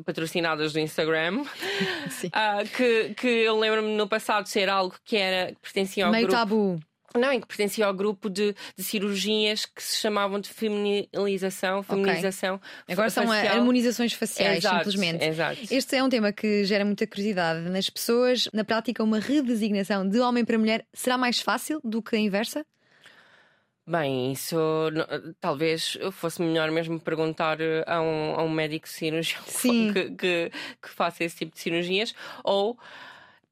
patrocinadas do Instagram. uh, que, que eu lembro-me no passado ser algo que era que pertencia ao Meio grupo. tabu. Não, em que pertencia ao grupo de, de, cirurgias que se chamavam de feminilização, feminização. Okay. Agora facial. são harmonizações faciais, exato, simplesmente. Exato. Este é um tema que gera muita curiosidade nas pessoas. Na prática, uma redesignação de homem para mulher será mais fácil do que a inversa? Bem, isso talvez fosse melhor mesmo perguntar a um, a um médico cirurgião que, que, que faça esse tipo de cirurgias ou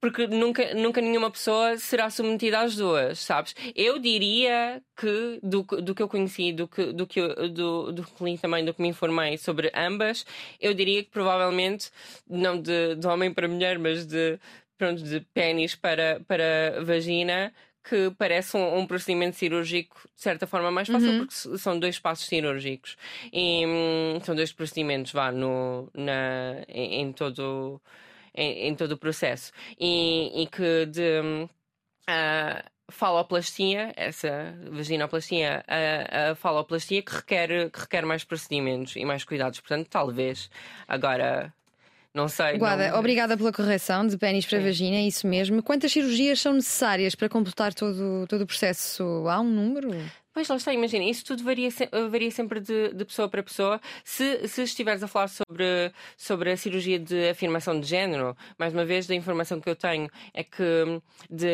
porque nunca, nunca nenhuma pessoa será submetida às duas, sabes? Eu diria que, do, do que eu conheci, do que, do que do, do que li também, do que me informei sobre ambas, eu diria que provavelmente, não de, de homem para mulher, mas de, pronto, de pênis para, para vagina, que parece um, um, procedimento cirúrgico de certa forma mais fácil, uhum. porque são dois passos cirúrgicos. E hum, são dois procedimentos, vá, no, na, em, em todo em, em todo o processo. E, e que de. Uh, faloplastia, essa vaginoplastia, a, a faloplastia que requer, que requer mais procedimentos e mais cuidados. Portanto, talvez agora. Não sei. Guada, não... obrigada pela correção de pênis para Sim. vagina, é isso mesmo. Quantas cirurgias são necessárias para completar todo, todo o processo? Há um número? Pois lá está, imagina, isso tudo varia, varia sempre de, de, pessoa para pessoa. Se, se estiveres a falar sobre, sobre a cirurgia de afirmação de género, mais uma vez, da informação que eu tenho é que de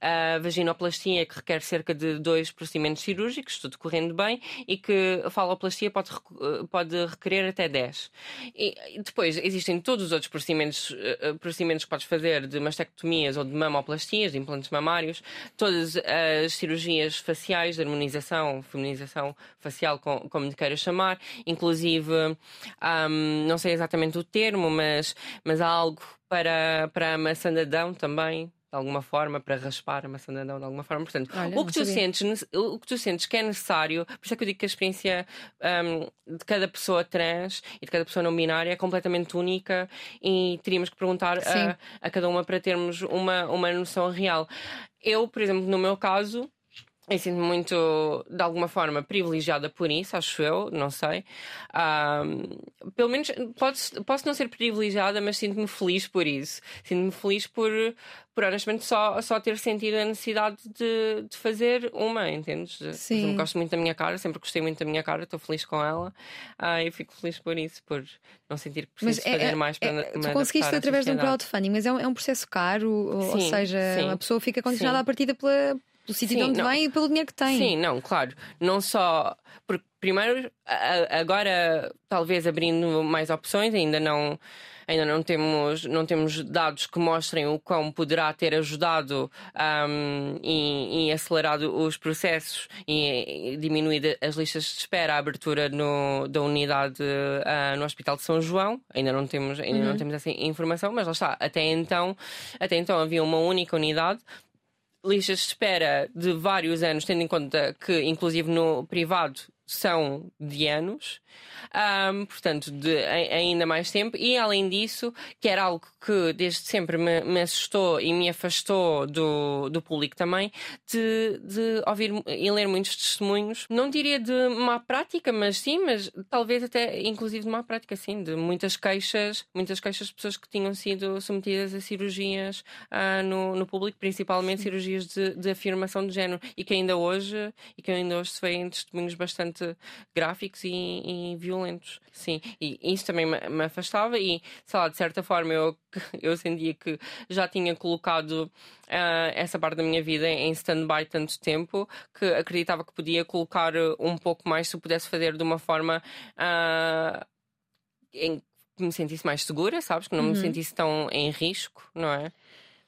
a vaginoplastia que requer cerca de dois procedimentos cirúrgicos, tudo correndo bem, e que a faloplastia pode, pode requerer até 10. E depois existem todos os outros procedimentos, eh, procedimentos que podes fazer de mastectomias ou de mamoplastias, de implantes mamários, todas as cirurgias faciais, de harmonização feminização, feminização facial, como lhe queira chamar, inclusive, um, não sei exatamente o termo, mas, mas há algo para, para a maçã de Adão também, de alguma forma, para raspar a maçã de Adão de alguma forma. Portanto, Olha, o, que tu sentes, o que tu sentes que é necessário, por isso é que eu digo que a experiência um, de cada pessoa trans e de cada pessoa não binária é completamente única e teríamos que perguntar a, a, cada uma para termos uma, uma noção real. Eu, por exemplo, no meu caso, eu sinto-me muito, de alguma forma, privilegiada por isso, acho eu, não sei. Um, pelo menos posso, posso não ser privilegiada, mas sinto-me feliz por isso. Sinto-me feliz por, por honestamente só, só ter sentido a necessidade de, de fazer uma, entendes? Sim. Eu gosto muito da minha cara, sempre gostei muito da minha cara, estou feliz com ela. Ah, eu fico feliz por isso, por não sentir que preciso é, fazer é, mais para. É, tu conseguiste através de um crowdfunding, mas é um, é um processo caro, sim, ou seja, sim. a pessoa fica condicionada sim. à partida pela pelo sítio de onde não. vem e pelo dinheiro que tem. Sim, não, claro. Não só. Porque, primeiro, agora, talvez abrindo mais opções, ainda não. Ainda não temos, não temos dados que mostrem o quão poderá ter ajudado um, e, e, acelerado os processos e, e, diminuído as listas de espera, a abertura no, da unidade uh, no Hospital de São João. Ainda não temos, ainda uhum. não temos essa informação, mas lá está. Até então, até então havia uma única unidade listas de espera de vários anos, tendo em conta que, inclusive no privado, são de anos um, portanto, de, ainda mais tempo. E além disso, que era algo que desde sempre me, me assustou e me afastou do, do público também, de, de ouvir e ler muitos testemunhos, não diria de má prática, mas sim, mas talvez até inclusive de má prática, sim, de muitas queixas, muitas queixas de pessoas que tinham sido submetidas a cirurgias uh, no, no público, principalmente cirurgias de, de afirmação de género, e que ainda hoje, e que ainda hoje se vêem testemunhos bastante bastante gráficos e, e violentos. Sim, e isso também me, me, afastava e, sei lá, de certa forma eu, eu sentia que já tinha colocado uh, essa parte da minha vida em stand-by tanto tempo que acreditava que podia colocar um pouco mais se pudesse fazer de uma forma uh, em que me sentisse mais segura, sabes? Que não uhum. me sentisse tão em risco, não é?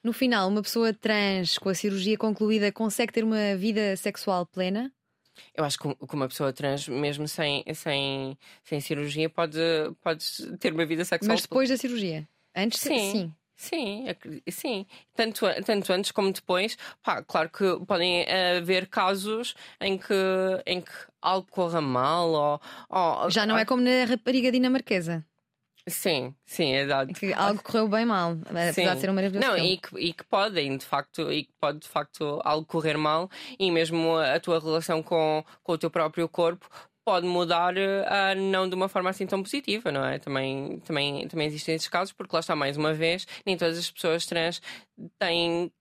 No final, uma pessoa trans com a cirurgia concluída consegue ter uma vida sexual plena? Eu acho que uma pessoa trans, mesmo sem, sem, sem cirurgia, pode, pode ter uma vida sexual. Mas depois da cirurgia? Antes, sim. sim. Sim, sim. Tanto, tanto antes como depois. Pá, claro que podem haver casos em que, em que algo corra mal ou. ou Já não é como na rapariga dinamarquesa. Sim, sim, é verdade. Que algo correu bem mal, apesar sim. de ser uma maravilhoso. Não, e que, e que podem, de facto, e que pode de facto algo correr mal, e mesmo a tua relação com, com o teu próprio corpo pode mudar uh, não de uma forma assim tão positiva, não é? Também, também, também existem esses casos, porque lá está mais uma vez, nem todas as pessoas trans têm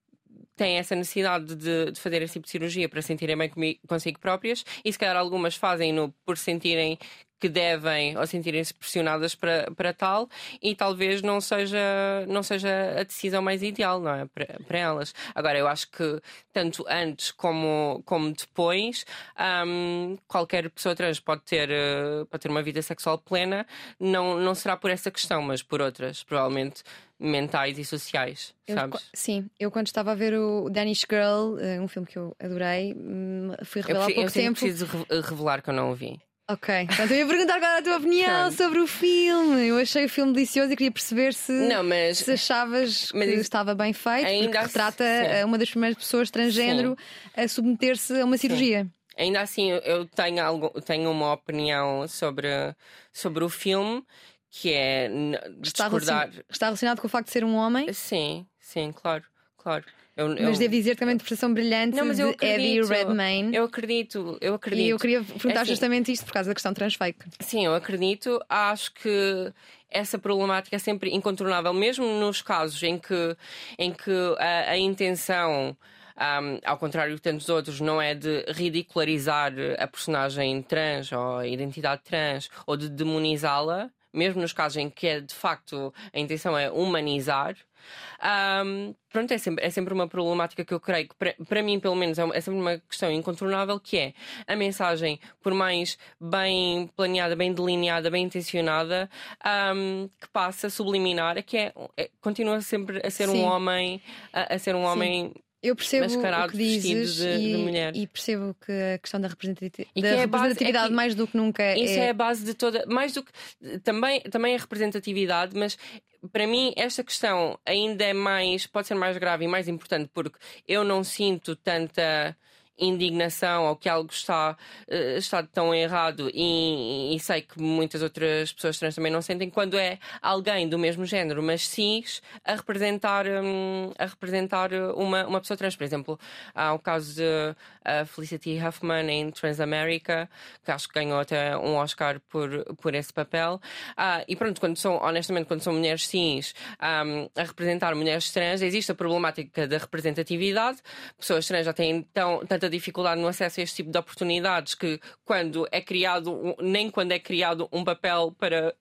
têm essa necessidade de, de, fazer esse tipo de cirurgia para sentirem bem comigo, consigo próprias e se calhar algumas fazem-no por sentirem que devem ou sentirem-se pressionadas para, para tal e talvez não seja, não seja a decisão mais ideal não é? para, para elas. Agora, eu acho que tanto antes como, como depois, um, qualquer pessoa trans pode ter, uh, pode ter uma vida sexual plena, não, não será por essa questão, mas por outras, provavelmente mentais e sociais, eu, sabes? Sim, eu quando estava a ver o Danish Girl, eh, um filme que eu adorei, hum, fui revelar há pouco eu tempo. Eu preciso revelar que eu não o vi. Ok, então eu ia perguntar era a tua opinião sobre o filme. Eu achei o filme delicioso e queria perceber se, não, mas, se achavas que estava bem feito, ainda porque retrata sim. uma das primeiras pessoas transgênero sim. a submeter-se a uma cirurgia. Sim. Ainda assim, eu tenho, algo, tenho uma opinião sobre, sobre o filme que é está discordar. Está relacionado com o facto de ser um homem? Sim, sim, claro, claro. Eu, mas eu... devo dizer também a interpretação brilhante não, mas eu de Eddie Redmayne. Eu acredito, eu acredito. E eu queria perguntar é assim, justamente isto por causa da questão transfake. Sim, eu acredito. Acho que essa problemática é sempre incontornável, mesmo nos casos em que, em que a, a intenção. Um, ao contrário de tantos outros, não é de ridicularizar a personagem trans ou a identidade trans ou de demonizá-la, mesmo nos casos em que é de facto a intenção é humanizar. Um, pronto, é sempre, é sempre uma problemática que eu creio que, para, para mim, pelo menos, é, é, sempre uma questão incontornável que é a mensagem, por mais bem planeada, bem delineada, bem intencionada, um, que passa subliminar, que é, é, continua sempre a ser Sim. um homem, a, a ser um Sim. homem eu percebo o que dizes de, e, de mulher. e, percebo que a questão da representatividade, da é representatividade é que, mais do que nunca isso é... é a base de toda mais do que também também a representatividade mas para mim esta questão ainda é mais pode ser mais grave e mais importante porque eu não sinto tanta indignação ou que algo está, uh, está tão errado e, e, sei que muitas outras pessoas trans também não sentem quando é alguém do mesmo género, mas cis a representar, um, a representar uma, uma pessoa trans. Por exemplo, há o caso de uh, Felicity Huffman em Transamerica, que acho que ganhou até um Oscar por, por esse papel. Uh, e pronto, quando são, honestamente, quando são mulheres cis um, a representar mulheres trans, existe a problemática da representatividade. Pessoas trans já têm tão, tanta dificuldade no acesso a este tipo de oportunidades que quando é criado, nem quando é criado um papel para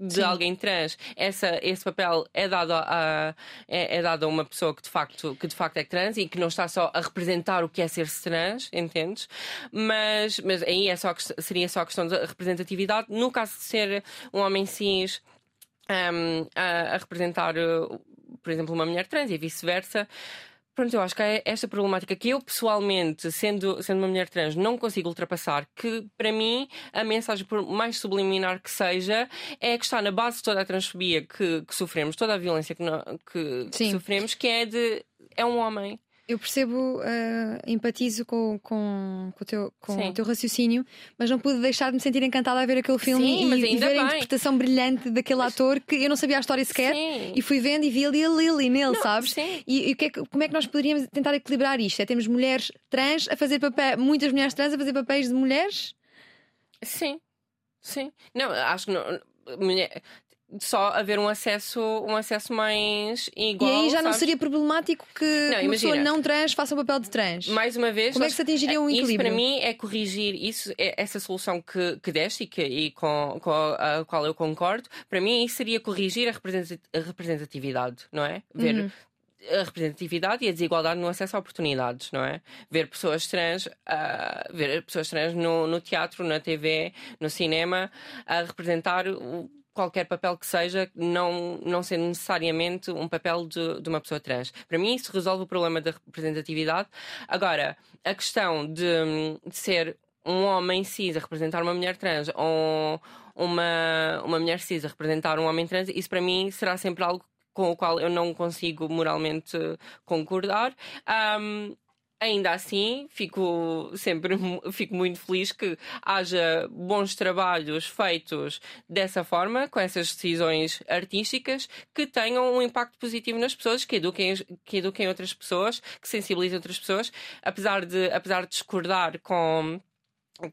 de Sim. alguém trans, essa, esse papel é dado a, é, é, dado a uma pessoa que de, facto, que de facto é trans e que não está só a representar o que é ser trans, entendes? Mas, mas aí é só, seria só a questão da representatividade. No caso de ser um homem cis um, a, a representar, por exemplo, uma mulher trans e vice-versa. Pronto, eu acho que é esta problemática que eu pessoalmente, sendo, sendo uma mulher trans, não consigo ultrapassar, que para mim a mensagem, por mais subliminar que seja, é que está na base de toda a transfobia que, que sofremos, toda a violência que, que, que sofremos, que é de é um homem eu percebo, uh, empatizo com, com, com, o teu, com o teu raciocínio, mas não pude deixar de me sentir encantada a ver aquele filme Sim, e, e, ver bem. a interpretação brilhante daquele ator que eu não sabia a história sequer Sim. e fui vendo e vi ali a Lily nele, não, sabes? Sim. E, e que é, como é que nós poderíamos tentar equilibrar isto? É temos mulheres trans a fazer papel, muitas mulheres trans a fazer papéis de mulheres? Sim, sim. Não, acho que não. Mulher, só haver um acesso, um acesso mais igual. E aí já não sabes? seria problemático que Não, uma pessoa não trans faça um papel de trans. Mais uma vez, Como é que se atingiria um Isso equilíbrio? para mim é corrigir isso, é- essa solução que, que deste e, que, e com, com a, a qual eu concordo. Para mim, isso seria corrigir a representa- a representatividade, não é? Ver Uhum. a representatividade e a desigualdade no acesso a oportunidades, não é? Ver pessoas trans, ah, ver pessoas trans no, no teatro, na TV, no cinema, a representar o- qualquer papel que seja, não, não sendo necessariamente um papel de, de uma pessoa trans. Para mim, isso resolve o problema da representatividade. Agora, a questão de, de ser um homem cis a representar uma mulher trans ou uma, uma mulher cis a representar um homem trans, isso para mim será sempre algo com o qual eu não consigo moralmente concordar. Ahm, Ainda assim, fico sempre fico muito feliz que haja bons trabalhos feitos dessa forma, com essas decisões artísticas, que tenham um impacto positivo nas pessoas, que eduquem, que eduquem outras pessoas, que sensibilizem outras pessoas, apesar de, apesar de discordar com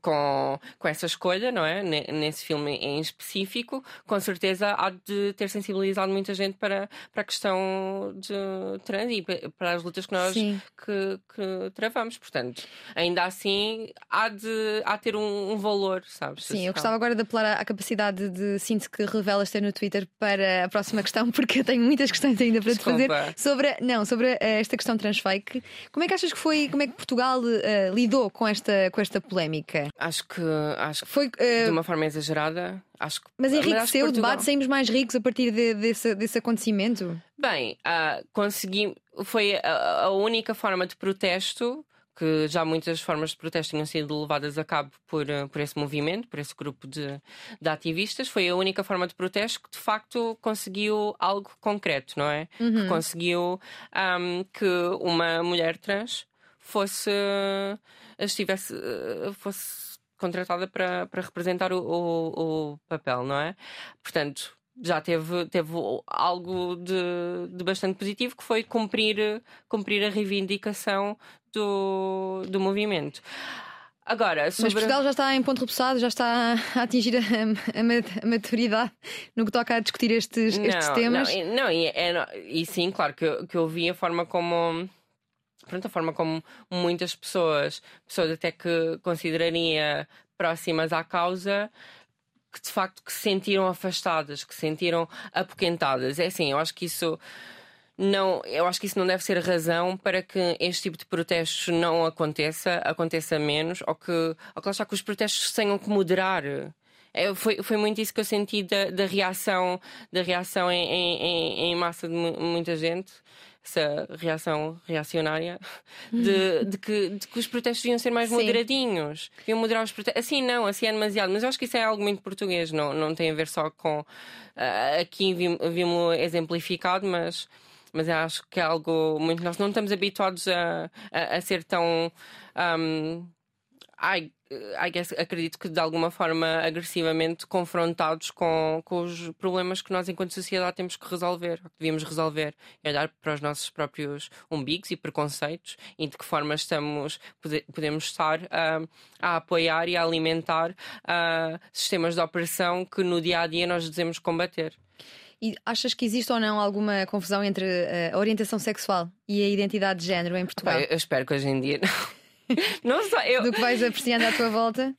com, com essa escolha, não é? Ne- Nesse filme em específico, com certeza há de ter sensibilizado muita gente para, para a questão de trans e pa- para as lutas que nós que, que travamos. Portanto, ainda assim há de, há de ter um, um valor, sabes? Sim, eu gostava agora de apelar à- capacidade de síntese que revelas ter no Twitter para a próxima questão, porque eu tenho muitas questões ainda para te Desculpa. fazer sobre, não, sobre eh, esta questão transfake. Como é que achas que foi, como é que Portugal eh, lidou com esta, com esta polémica? Acho que, acho que Foi, eh, de uma forma exagerada. Acho que, mas enriqueceu o Portugal- debate, saímos mais ricos a partir de- desse, desse acontecimento? Bem, ah, consegui. Foi a, a única forma de protesto. Que já muitas formas de protesto tinham sido levadas a cabo por, ah, por esse movimento, por esse grupo de, de ativistas. Foi a única forma de protesto que de facto conseguiu algo concreto, não é? Que conseguiu ahm, que uma mulher trans fosse. estivesse. ah, fosse contratada para, para representar o, o, o papel, não é? Portanto, já teve, teve algo de, de bastante positivo que foi cumprir, cumprir a reivindicação do, do movimento. Agora, Mas sobre. Portugal já está em ponto repousado, já está a atingir a, a ma- a maturidade no que toca a discutir estes, estes temas. Não, e- não, e, é- e sim, claro que, que eu vi a forma como. Pronto, a forma como muitas pessoas, pessoas até que consideraria próximas à causa, que de facto que se sentiram afastadas, que se sentiram apoquentadas. É assim, eu acho que isso não, eu acho que isso não deve ser razão para que este tipo de protestos não aconteça, aconteça menos, ou que, ou que que os protestos tenham que moderar. É, foi, foi muito isso que eu senti da, da reação, da reação em, em, em- massa de mu- muita gente, essa reação reacionária, de, de que, de que os protestos deviam ser mais Sim. moderadinhos, deviam moderar os protestos. Assim não, assim é demasiado, mas eu acho que isso é algo muito português, não, não tem a ver só com. ah, aqui vim- vimos exemplificado, mas mas eu acho que é algo muito. Nós não estamos habituados a, a, a ser tão. Um, ai, guess, acredito que de alguma forma agressivamente confrontados com, com os problemas que nós, enquanto sociedade, temos que resolver, ou que devíamos resolver, e olhar para os nossos próprios umbigos e preconceitos e de que forma estamos, pode- podemos estar ah, a apoiar e a alimentar ah, sistemas de opressão que no dia a dia nós dizemos combater. E achas que existe ou não alguma confusão entre eh, a orientação sexual e a identidade de género em Portugal? Eu espero que hoje em dia não. Não sei, eu, Do que vais apreciando à tua volta?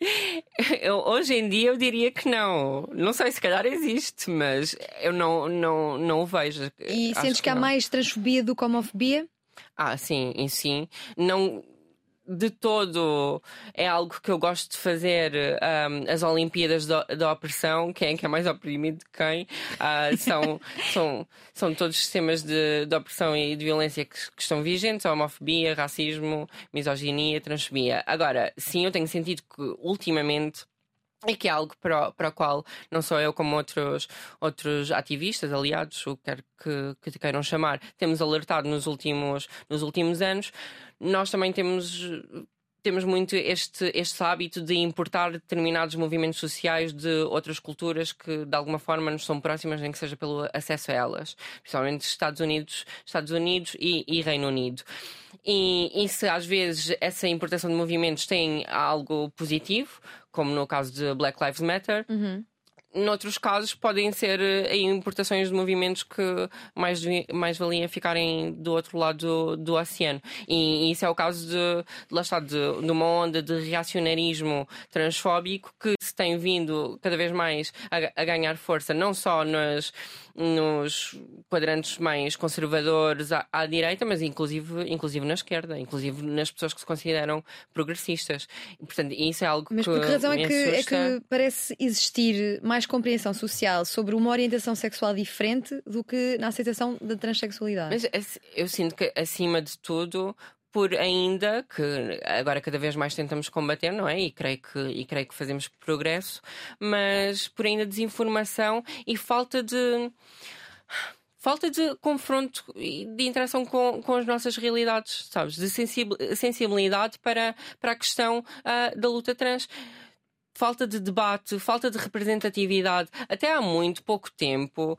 eu- hoje em dia eu diria que não. Não sei, se calhar existe, mas eu não, não, não o vejo. E Acho sentes que há não. mais transfobia do que homofobia? Ah, sim, e sim. Não. De todo é algo que eu gosto de fazer ahm, as Olimpíadas da, opressão, quem é que é mais oprimido de quem. Ah, são, são, são todos sistemas de, de opressão e de violência que, que estão vigentes: homofobia, racismo, misoginia, transfobia. Agora, sim, eu tenho sentido que ultimamente e que é algo para o, para o qual não só eu como outros, outros ativistas, aliados, o que quer que, que te queiram chamar, temos alertado nos últimos, nos últimos anos, nós também temos temos muito este, este hábito de importar determinados movimentos sociais de outras culturas que de alguma forma nos são próximas, nem que seja pelo acesso a elas, principalmente Estados Unidos, Estados Unidos e, e Reino Unido. E, e se às vezes essa importação de movimentos tem algo positivo, como no caso de Black Lives Matter, noutros casos podem ser uh, importações de movimentos que mais, mais valia ficarem do outro lado do, do oceano. E, e, isso é o caso de, lá está, de, de uma onda de reacionarismo transfóbico que tem vindo cada vez mais a, a ganhar força, não só nas nos quadrantes mais conservadores à, à, direita, mas inclusive, inclusive na esquerda, inclusive nas pessoas que se consideram progressistas. Portanto, isso é algo mas que. Mas por que razão é que, é que parece existir mais compreensão social sobre uma orientação sexual diferente do que na aceitação da transexualidade? Mas eu sinto que, acima de tudo, por ainda que agora cada vez mais tentamos combater, não é? E creio que, e creio que fazemos progresso, mas por ainda desinformação e falta de falta de confronto e de interação com, com as nossas realidades, sabes? De sensibilidade para, para a questão uh, da luta trans. Falta de debate, falta de representatividade. Até há muito pouco tempo,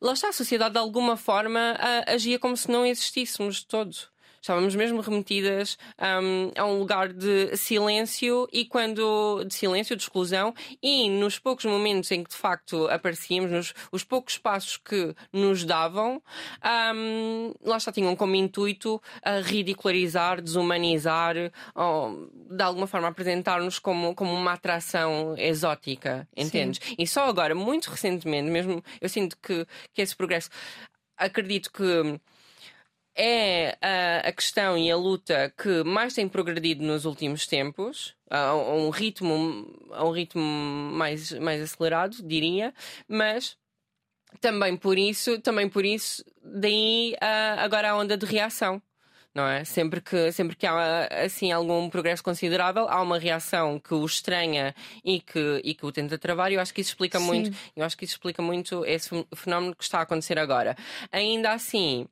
lá está, a sociedade de alguma forma uh, agia como se não existíssemos todos estávamos mesmo remetidas um, a um lugar de silêncio e quando de silêncio, de exclusão, e nos poucos momentos em que de facto aparecíamos, nos os poucos passos que nos davam, um, lá está, tinham como intuito a ridicularizar, desumanizar, ou, de alguma forma apresentar-nos como, como uma atração exótica, entendes? Sim. E só agora, muito recentemente, mesmo eu sinto que, que esse progresso acredito que é a, a, questão e a luta que mais tem progredido nos últimos tempos, a, um ritmo, a um ritmo mais, mais acelerado, diria, mas também por isso, também por isso, daí agora a onda de reação. Não é? Sempre que, sempre que há assim algum progresso considerável, há uma reação que o estranha e que, e que o tenta travar, e eu acho que isso explica Sim. muito, eu acho que isso explica muito esse fenómeno que está a acontecer agora. Ainda assim,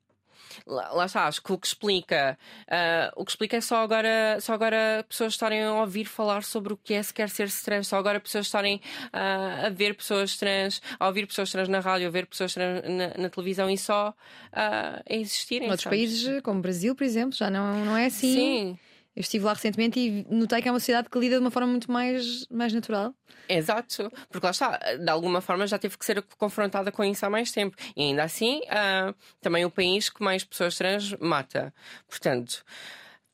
lá, lá está, acho que o que explica uh, o que explica é só agora, só agora pessoas estarem a ouvir falar sobre o que é sequer ser trans, só agora pessoas estarem uh, a ver pessoas trans, a ouvir pessoas trans na rádio, a ver pessoas trans na, na televisão e só uh, a existirem. Outros sabes? países, como o Brasil, por exemplo, já não, não é assim. Sim. Eu estive lá recentemente e notei que é uma sociedade que lida de uma forma muito mais, mais natural. Exato, porque lá está, de alguma forma já teve que ser confrontada com isso há mais tempo. E ainda assim, uh, também o país que mais pessoas trans mata. Portanto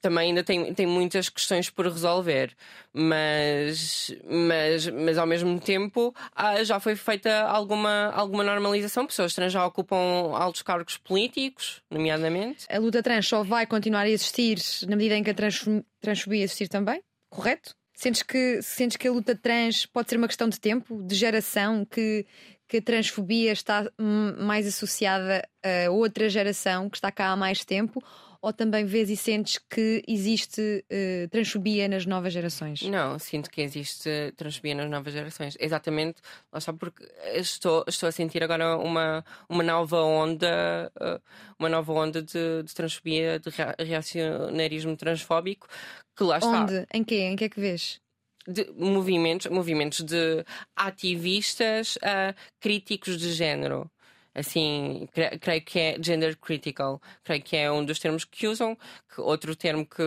também ainda tem, tem muitas questões por resolver, mas, mas, mas ao mesmo tempo ah, já foi feita alguma, alguma normalização. Pessoas trans já ocupam altos cargos políticos, nomeadamente. A luta trans só vai continuar a existir na medida em que a trans, transfobia existir também, correto? Sentes que, sentes que a luta trans pode ser uma questão de tempo, de geração, que, que a transfobia está mais associada a outra geração que está cá há mais tempo? Ou também vês e sentes que existe uh, transfobia nas novas gerações? Não, sinto que existe transfobia nas novas gerações. Exatamente, lá está, porque estou, estou a sentir agora uma, uma nova onda, uh, uma nova onda de, de transfobia, de reacionarismo transfóbico, que lá está. Onde? Em que? Em que é que vês? de movimentos, movimentos de ativistas uh, críticos de género assim, creio que é gender critical, creio que é um dos termos que usam, que outro termo que,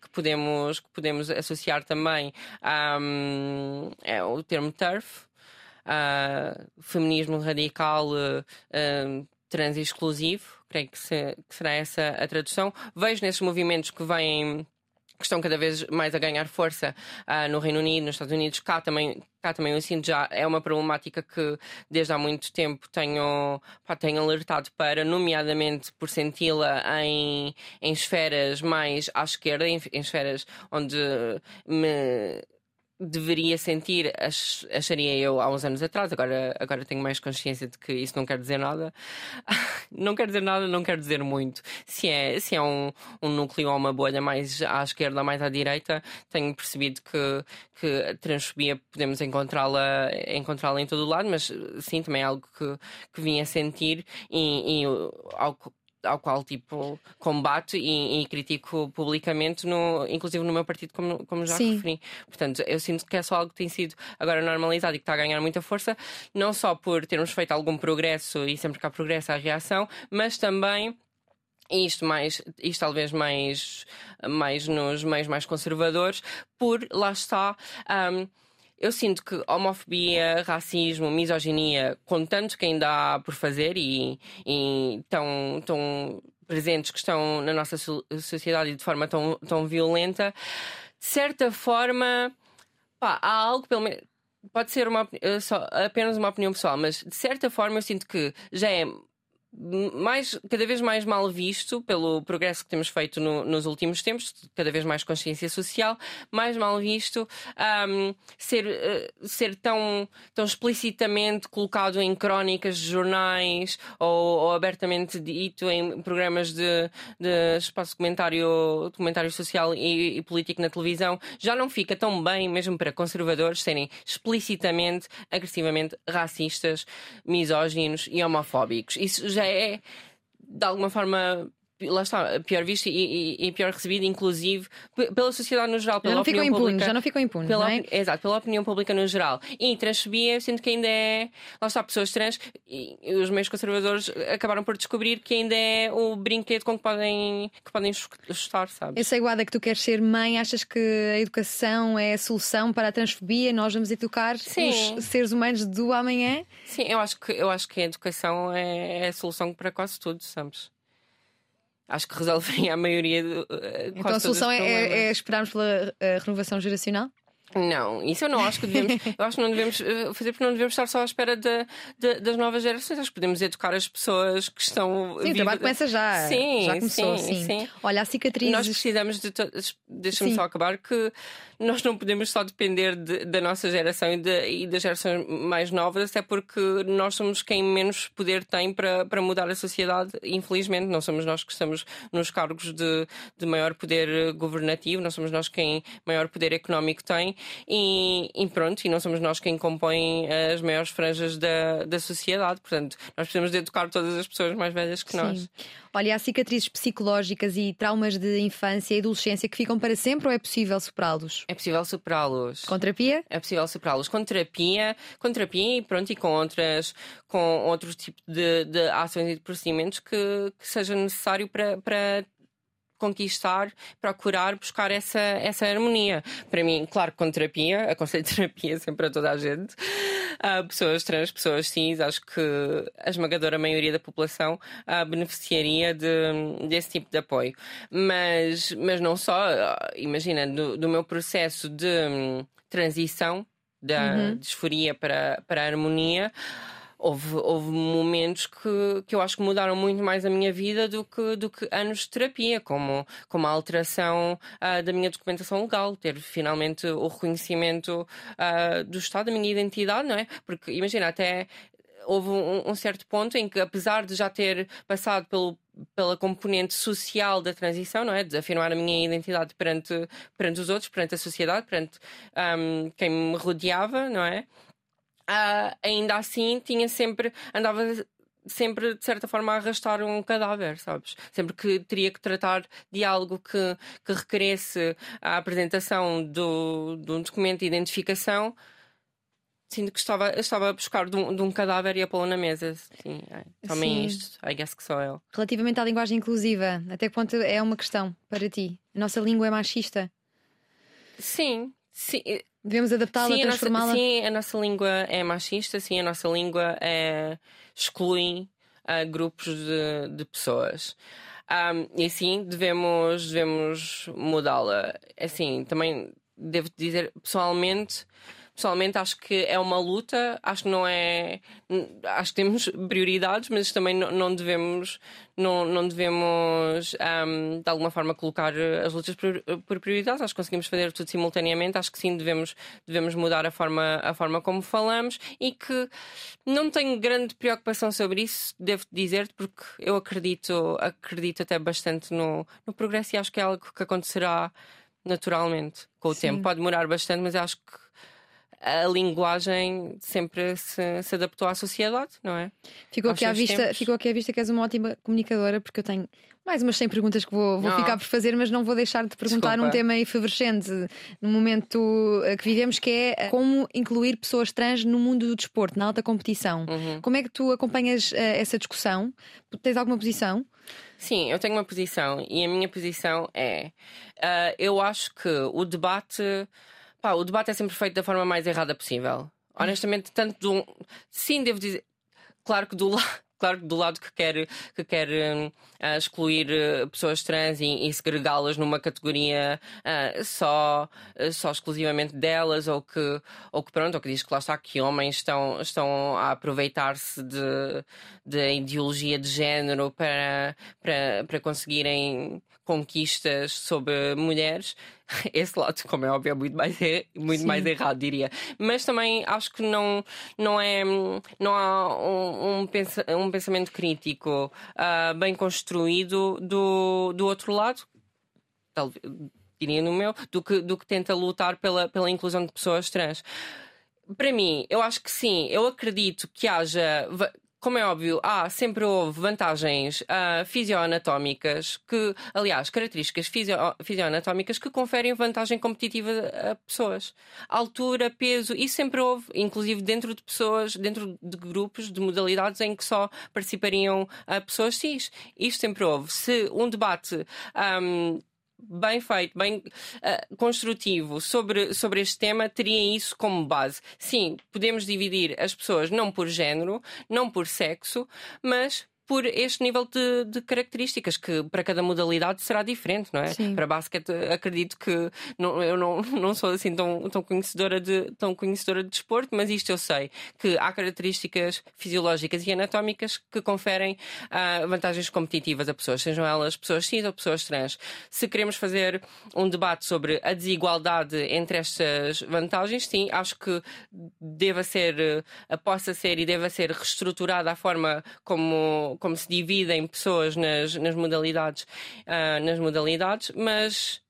que, podemos, que podemos associar também um, é o termo TERF, uh, feminismo radical uh, trans exclusivo, creio que, se, que será essa a tradução. Vejo nesses movimentos que vêm que estão cada vez mais a ganhar força uh, no Reino Unido, nos Estados Unidos, cá também, cá também eu sinto já é uma problemática que desde há muito tempo tenho, pá, tenho alertado para, nomeadamente por senti-la em, em esferas mais à esquerda, em, em esferas onde me deveria sentir, acharia eu há uns anos atrás, agora, agora tenho mais consciência de que isso não quer dizer nada. não quer dizer nada, não quer dizer muito. Se é, se é um, um núcleo ou uma bolha mais à esquerda ou mais à direita, tenho percebido que, que a transfobia podemos encontrá-la encontrá em todo o lado, mas sim, também é algo que, que vim a sentir e, e ao ao qual tipo combate e, e, critico publicamente, no, inclusive no meu partido, como, como já Sim. referi. Portanto, eu sinto que é só algo que tem sido agora normalizado e que está a ganhar muita força, não só por termos feito algum progresso e sempre que há progresso há reação, mas também isto mais isto talvez mais mais nos meios mais conservadores por lá está um, eu sinto que homofobia, racismo, misoginia, com tanto que ainda há por fazer e, e tão, tão presentes que estão na nossa sociedade de forma tão, tão violenta, de certa forma, pá, há algo, pelo menos. Pode ser uma, eh, só, apenas uma opinião pessoal, mas de certa forma eu sinto que já é mais, cada vez mais mal visto pelo progresso que temos feito no, nos últimos tempos, cada vez mais consciência social, mais mal visto um, ser, uh, ser tão, tão explicitamente colocado em crónicas de jornais ou, ou abertamente dito em programas de, de espaço comentário, comentário social e, e, político na televisão, já não fica tão bem, mesmo para conservadores, serem explicitamente, agressivamente racistas, misóginos e homofóbicos. Isso já é de alguma forma lá está, pior visto e, e, e, pior recebido, inclusive pela sociedade no geral. Pela já não ficam impunes, já não ficam impunes. Pela, é? Exato, pela opinião pública no geral. E transfobia, sinto que ainda é. Lá está, pessoas trans e os meios conservadores acabaram por descobrir que ainda é o brinquedo com que podem, que podem ajustar, sabes? Eu sei, Guada, que tu queres ser mãe, achas que a educação é a solução para a transfobia? Nós vamos educar Sim. os seres humanos do amanhã? Sim, eu acho que, eu acho que a educação é, é a solução para quase tudo, sabes? Acho que resolveria a maioria. De, uh, então a solução é, é, é, esperarmos pela uh, renovação geracional? Não, isso eu não acho que devemos. eu acho que não devemos uh, fazer porque não devemos estar só à espera de, de, das novas gerações. Acho que podemos educar as pessoas que estão. Sim, o trabalho começa já. Sim, já começou, sim, sim. sim. Olha, a cicatriz. Nós precisamos de. Deixa-me só acabar que nós não podemos só depender de, da nossa geração e, de, e, das gerações mais novas, até porque nós somos quem menos poder tem para, para mudar a sociedade. Infelizmente, não somos nós que estamos nos cargos de, de maior poder governativo, não somos nós quem maior poder económico tem e, e pronto, e não somos nós quem compõe as maiores franjas da, da sociedade. Portanto, nós precisamos de educar todas as pessoas mais velhas que Sim. nós. Olha, há cicatrizes psicológicas e traumas de infância e adolescência que ficam para sempre ou é possível superá-los? É possível superá-los. Com terapia? É possível superá-los com terapia, com terapia e pronto, e com outras, com outros tipos de, de ações e de procedimentos que, que seja necessário para, para conquistar, procurar buscar essa, essa harmonia. Para mim, claro, com terapia, aconselho terapia sempre a toda a gente. Uh, pessoas trans, pessoas cis, acho que a esmagadora maioria da população uh, beneficiaria de, desse tipo de apoio. Mas, mas não só, uh, imagina, do, do, meu processo de um, transição da uhum. disforia para, para a harmonia houve, houve momentos que, que eu acho que mudaram muito mais a minha vida do que, do que anos de terapia, como, como a alteração uh, da minha documentação legal, ter finalmente o reconhecimento uh, do Estado, da minha identidade, não é? Porque imagina, até houve um, um, certo ponto em que, apesar de já ter passado pelo, pela componente social da transição, não é? De afirmar a minha identidade perante, perante os outros, perante a sociedade, perante um, quem me rodeava, não é? Uh, ainda assim tinha sempre, andava sempre de certa forma a arrastar um cadáver, sabes? Sempre que teria que tratar de algo que, que requeresse a apresentação do, de um documento de identificação, sinto que estava, estava a buscar de um, de um cadáver e a pô-lo na mesa. Sim, também isto, I guess que sou eu. Relativamente à linguagem inclusiva, até que ponto é uma questão para ti? A nossa língua é machista? Sim, sim. Devemos adaptá-la, transformá-la? Sim, a nossa língua é machista, sim, a nossa língua é, exclui uh, grupos de, de pessoas. Um, e sim, devemos, devemos mudá-la. Assim, também devo dizer, pessoalmente, pessoalmente acho que é uma luta, acho que não é. Acho que temos prioridades, mas também não, devemos, não, não devemos um, de alguma forma colocar as lutas por, por, prioridades. Acho que conseguimos fazer tudo simultaneamente. Acho que sim, devemos, devemos mudar a forma, a forma como falamos e que não tenho grande preocupação sobre isso, devo dizer-te, porque eu acredito, acredito até bastante no, no progresso e acho que é algo que acontecerá naturalmente com o sim. tempo. Pode demorar bastante, mas acho que a linguagem sempre se, se, adaptou à sociedade, não é? Ficou aqui, à vista, ficou aqui à vista que és uma ótima comunicadora, porque eu tenho mais umas 100 perguntas que vou, vou ficar por fazer, mas não vou deixar de perguntar Desculpa. um tema efervescente no momento eh, que vivemos, que é eh, como incluir pessoas trans no mundo do desporto, na alta competição. Uhum. Como é que tu acompanhas uh, essa discussão? Tens alguma posição? Sim, eu tenho uma posição e a minha posição é: uh, eu acho que o debate pá, o debate é sempre feito da forma mais errada possível. Honestamente, tanto do. Sim, devo dizer. Claro que do lado claro do lado que quer, que quer uh, excluir uh, pessoas trans e, e segregá-las numa categoria uh, só, só exclusivamente delas, ou que, ou que pronto, ou que diz que lá está que homens estão, estão a aproveitar-se de, de ideologia de género para, para, para conseguirem conquistas sobre mulheres, esse lado, como é óbvio, é muito mais, é, muito mais errado, diria. Mas também acho que não, não, é, não há um, um, pensa, um pensamento crítico uh, bem construído do, do outro lado. Talvez diria no meu, do que, do que tenta lutar pela, pela inclusão de pessoas trans. Para mim, eu acho que sim, eu acredito que haja como é óbvio, há sempre houve vantagens uh, fisioanatómicas que, aliás, características fisio fisioanatómicas que conferem vantagem competitiva a pessoas. Altura, peso, isso sempre houve, inclusive dentro de pessoas, dentro de grupos, de modalidades em que só participariam uh, pessoas cis. Isto sempre houve. Se um debate. Um, bem feito, bem uh, construtivo sobre, sobre este tema, teria isso como base. Sim, podemos dividir as pessoas não por género, não por sexo, mas por este nível de, de, características, que para cada modalidade será diferente, não é? Sim. Para basquete, acredito que não, eu não, não sou assim tão, tão, conhecedora de, tão conhecedora de desporto, mas isto eu sei, que há características fisiológicas e anatómicas que conferem uh, vantagens competitivas a pessoas, sejam elas pessoas cis ou pessoas trans. Se queremos fazer um debate sobre a desigualdade entre estas vantagens, sim, acho que deva ser, uh, possa ser e deva ser reestruturada a forma como como, se dividem pessoas nas, nas modalidades, uh, nas modalidades, mas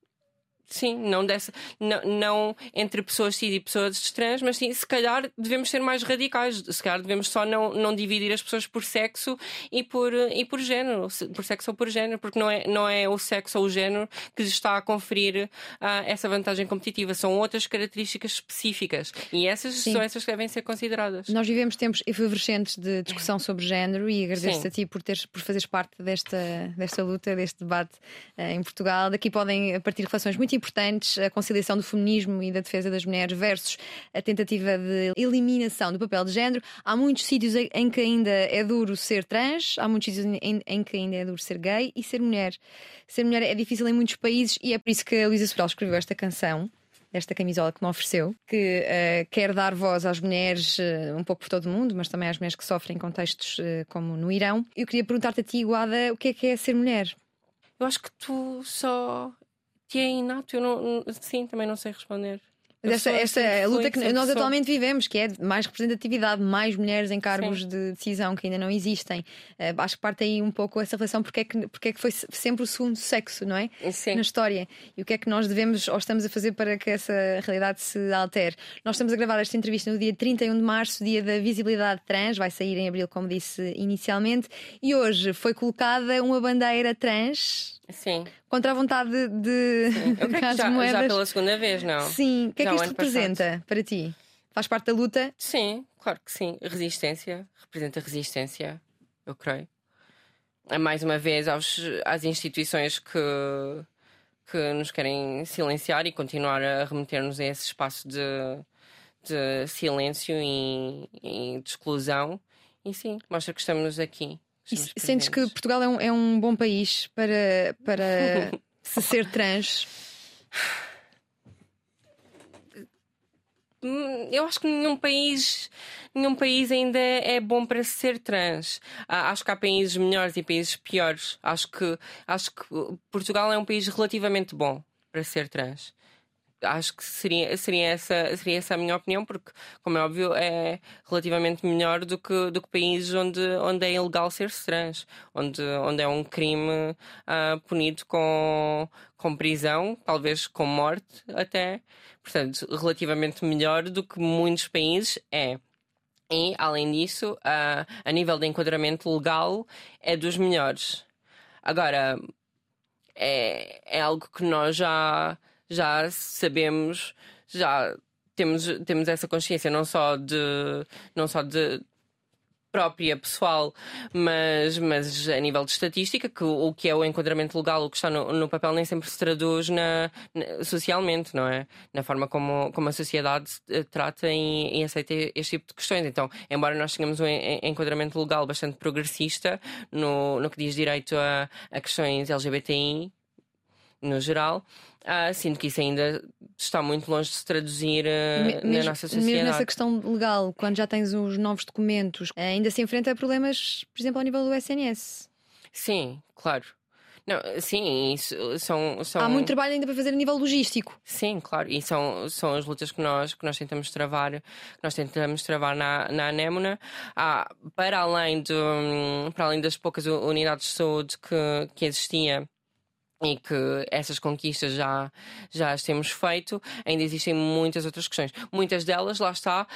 Sim, não, dessa, não, não, entre pessoas cis e pessoas trans, mas sim, se calhar devemos ser mais radicais. Se calhar devemos só não, não dividir as pessoas por sexo e por, e por género, por sexo ou por género, porque não é, não é o sexo ou o género que está a conferir uh, essa vantagem competitiva, são outras características específicas e essas sim. são essas que devem ser consideradas. Nós vivemos tempos efervescentes de discussão sobre género e agradeço-te a ti por, teres, por fazeres parte desta, desta luta, deste debate uh, em Portugal. Daqui podem partir reflexões muito importantes a conciliação do feminismo e da defesa das mulheres versus a tentativa de eliminação do papel de género. Há muitos sítios em que ainda é duro ser trans, há muitos sítios em, que ainda é duro ser gay e ser mulher. Ser mulher é difícil em muitos países e é por isso que a Luísa Sobral escreveu esta canção esta camisola que me ofereceu, que uh, quer dar voz às mulheres uh, um pouco por todo o mundo, mas também às mulheres que sofrem em contextos uh, como no Irão. Eu queria perguntar-te a ti, Guada, o que é que é ser mulher? Eu acho que tu só que é inato, eu não, sim, também não sei responder. Essa, essa é a luta que nós atualmente vivemos, que é mais representatividade, mais mulheres em cargos Sim. de decisão que ainda não existem. Uh, acho que parte aí um pouco essa relação, porque é, que, porque é que foi sempre o segundo sexo, não é? Sim. Na história. E o que é que nós devemos ou estamos a fazer para que essa realidade se altere? Nós estamos a gravar esta entrevista no dia 31 de março, dia da visibilidade trans, vai sair em abril, como disse inicialmente, e hoje foi colocada uma bandeira trans Sim. Contra a vontade de, Eu creio já, moedas. já pela segunda vez, não? Sim. O que é que isto representa passado. para ti? Faz parte da luta? Sim, claro que sim. Resistência. Representa resistência, eu creio. É mais uma vez aos, às instituições que, que nos querem silenciar e continuar a remeter-nos a esse espaço de, de silêncio e, e de exclusão. E sim, mostra que estamos aqui e sentes que Portugal é um, é um bom país para, para se ser trans? Hum, eu acho que nenhum país, nenhum país ainda é bom para ser trans. Ah, acho que há países melhores e países piores. Acho que, acho que Portugal é um país relativamente bom para ser trans acho que seria, seria, essa, seria essa a minha opinião, porque, como é óbvio, é relativamente melhor do que, do que países onde, onde é ilegal ser trans, onde, onde é um crime uh, punido com, com prisão, talvez com morte até. Portanto, relativamente melhor do que muitos países é. E, além disso, uh, a nível de enquadramento legal, é dos melhores. Agora, é, é algo que nós já já sabemos, já temos, temos essa consciência não só de não só de própria, pessoal, mas, mas a nível de estatística, que o que é o enquadramento legal, o que está no, no papel, nem sempre se traduz na, na, socialmente, não é? Na forma como, como a sociedade eh, trata e, e aceita este tipo de questões. Então, embora nós tenhamos um enquadramento legal bastante progressista no, no que diz direito a, a questões LGBTI, no geral, Uh, sinto que isso ainda está muito longe de se traduzir uh, na nossa sociedade. Mesmo nessa questão legal, quando já tens os novos documentos, ainda se enfrenta a problemas, por exemplo, ao nível do SNS. Sim, claro. Não, sim, isso são, são. Há muito trabalho ainda para fazer a nível logístico. Sim, claro, e são, são as lutas que nós, que nós tentamos travar, que nós tentamos travar na, na Anémona. Há, para, além de, para além das poucas unidades de saúde que, que existia e que essas conquistas já, já as temos feito, ainda existem muitas outras questões. Muitas delas, lá está,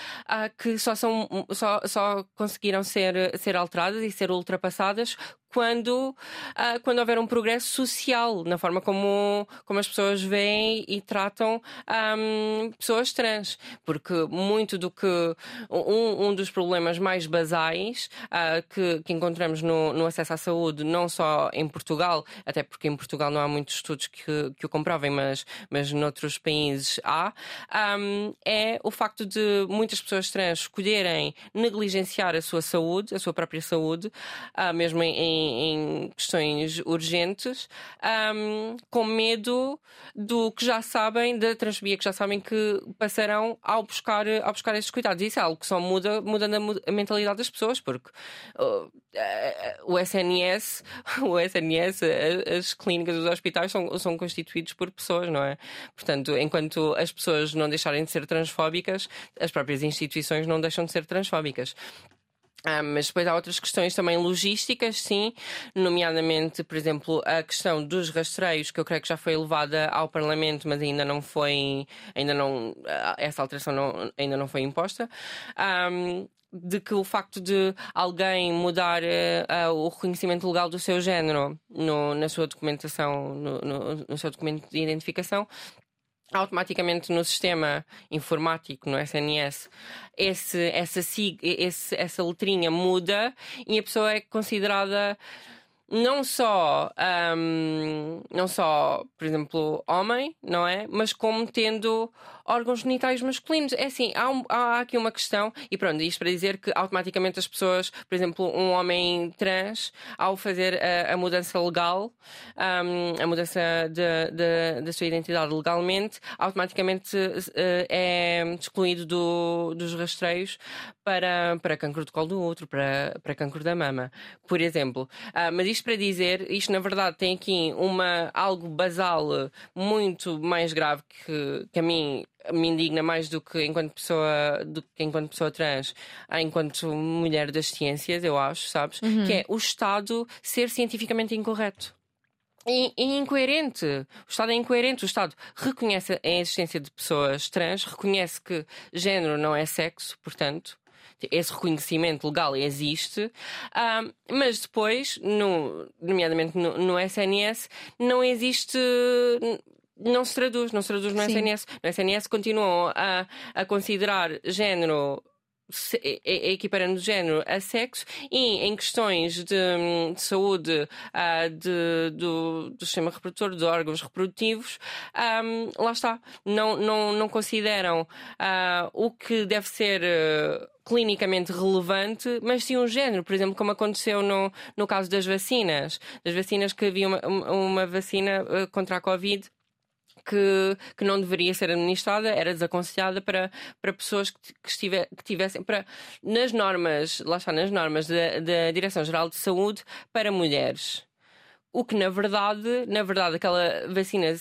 que só, são, só, só conseguiram ser, ser alteradas e ser ultrapassadas quando, uh, quando houver um progresso social na forma como, como as pessoas veem e tratam um, pessoas trans. Porque muito do que. Um, um dos problemas mais basais uh, que, que encontramos no, no acesso à saúde, não só em Portugal, até porque em Portugal não há muitos estudos que, que o comprovem, mas, mas noutros países há, um, é o facto de muitas pessoas trans escolherem negligenciar a sua saúde, a sua própria saúde, uh, mesmo em em, questões urgentes, um, com medo do que já sabem, da transfobia que já sabem que passarão ao buscar, ao buscar estes cuidados. Isso é algo que só muda mudando a, mentalidade das pessoas, porque uh, o SNS, o SNS, as clínicas, os hospitais são, são constituídos por pessoas, não é? Portanto, enquanto as pessoas não deixarem de ser transfóbicas, as próprias instituições não deixam de ser transfóbicas. Ah, mas depois há outras questões também logísticas, sim, nomeadamente, por exemplo, a questão dos rastreios, que eu creio que já foi levada ao Parlamento, mas ainda não foi, ainda não, ah, essa alteração não, ainda não foi imposta. De que o facto de alguém mudar uh, o reconhecimento legal do seu género no, na sua documentação, no, no, no seu documento de identificação, automaticamente no sistema informático, no SNS, esse, essa, esse, essa letrinha muda e a pessoa é considerada não só, um, não só, por exemplo, homem, não é? Mas como tendo órgãos genitais masculinos. É assim, há, um, há aqui uma questão, e pronto, isto para dizer que automaticamente as pessoas, por exemplo, um homem trans, ao fazer a, a mudança legal, um, a mudança da sua identidade legalmente, automaticamente uh, é excluído do, dos rastreios para, para cancro do colo do útero, para, para cancro da mama, por exemplo. Uh, mas isto para dizer, isto na verdade tem aqui uma, algo basal muito mais grave que, que a mim me indigna mais do que enquanto pessoa, do que enquanto pessoa trans, enquanto mulher das ciências, eu acho, sabes? Uhum. Que é o Estado ser cientificamente incorreto. E, e, incoerente. O Estado é incoerente. O Estado reconhece a existência de pessoas trans, reconhece que género não é sexo, portanto, esse reconhecimento legal existe, mas depois, no, nomeadamente no, no SNS, não existe não se traduz, não se traduz no Sim. SNS. No SNS continuam a, a considerar género equiparando género a sexo e em questões de, de saúde uh, de, do, do, sistema reprodutor, de órgãos reprodutivos, um, lá está. Não, não, não consideram uh, o que deve ser. Uh, clinicamente relevante, mas sim um género, por exemplo, como aconteceu no, no caso das vacinas. Das vacinas que havia uma, uma vacina contra a Covid que, que não deveria ser administrada, era desaconselhada para, para pessoas que, que, estiver, que tivessem para, nas normas, lá está, nas normas da, da Direção-Geral de Saúde para mulheres. O que na verdade, na verdade, aquela vacina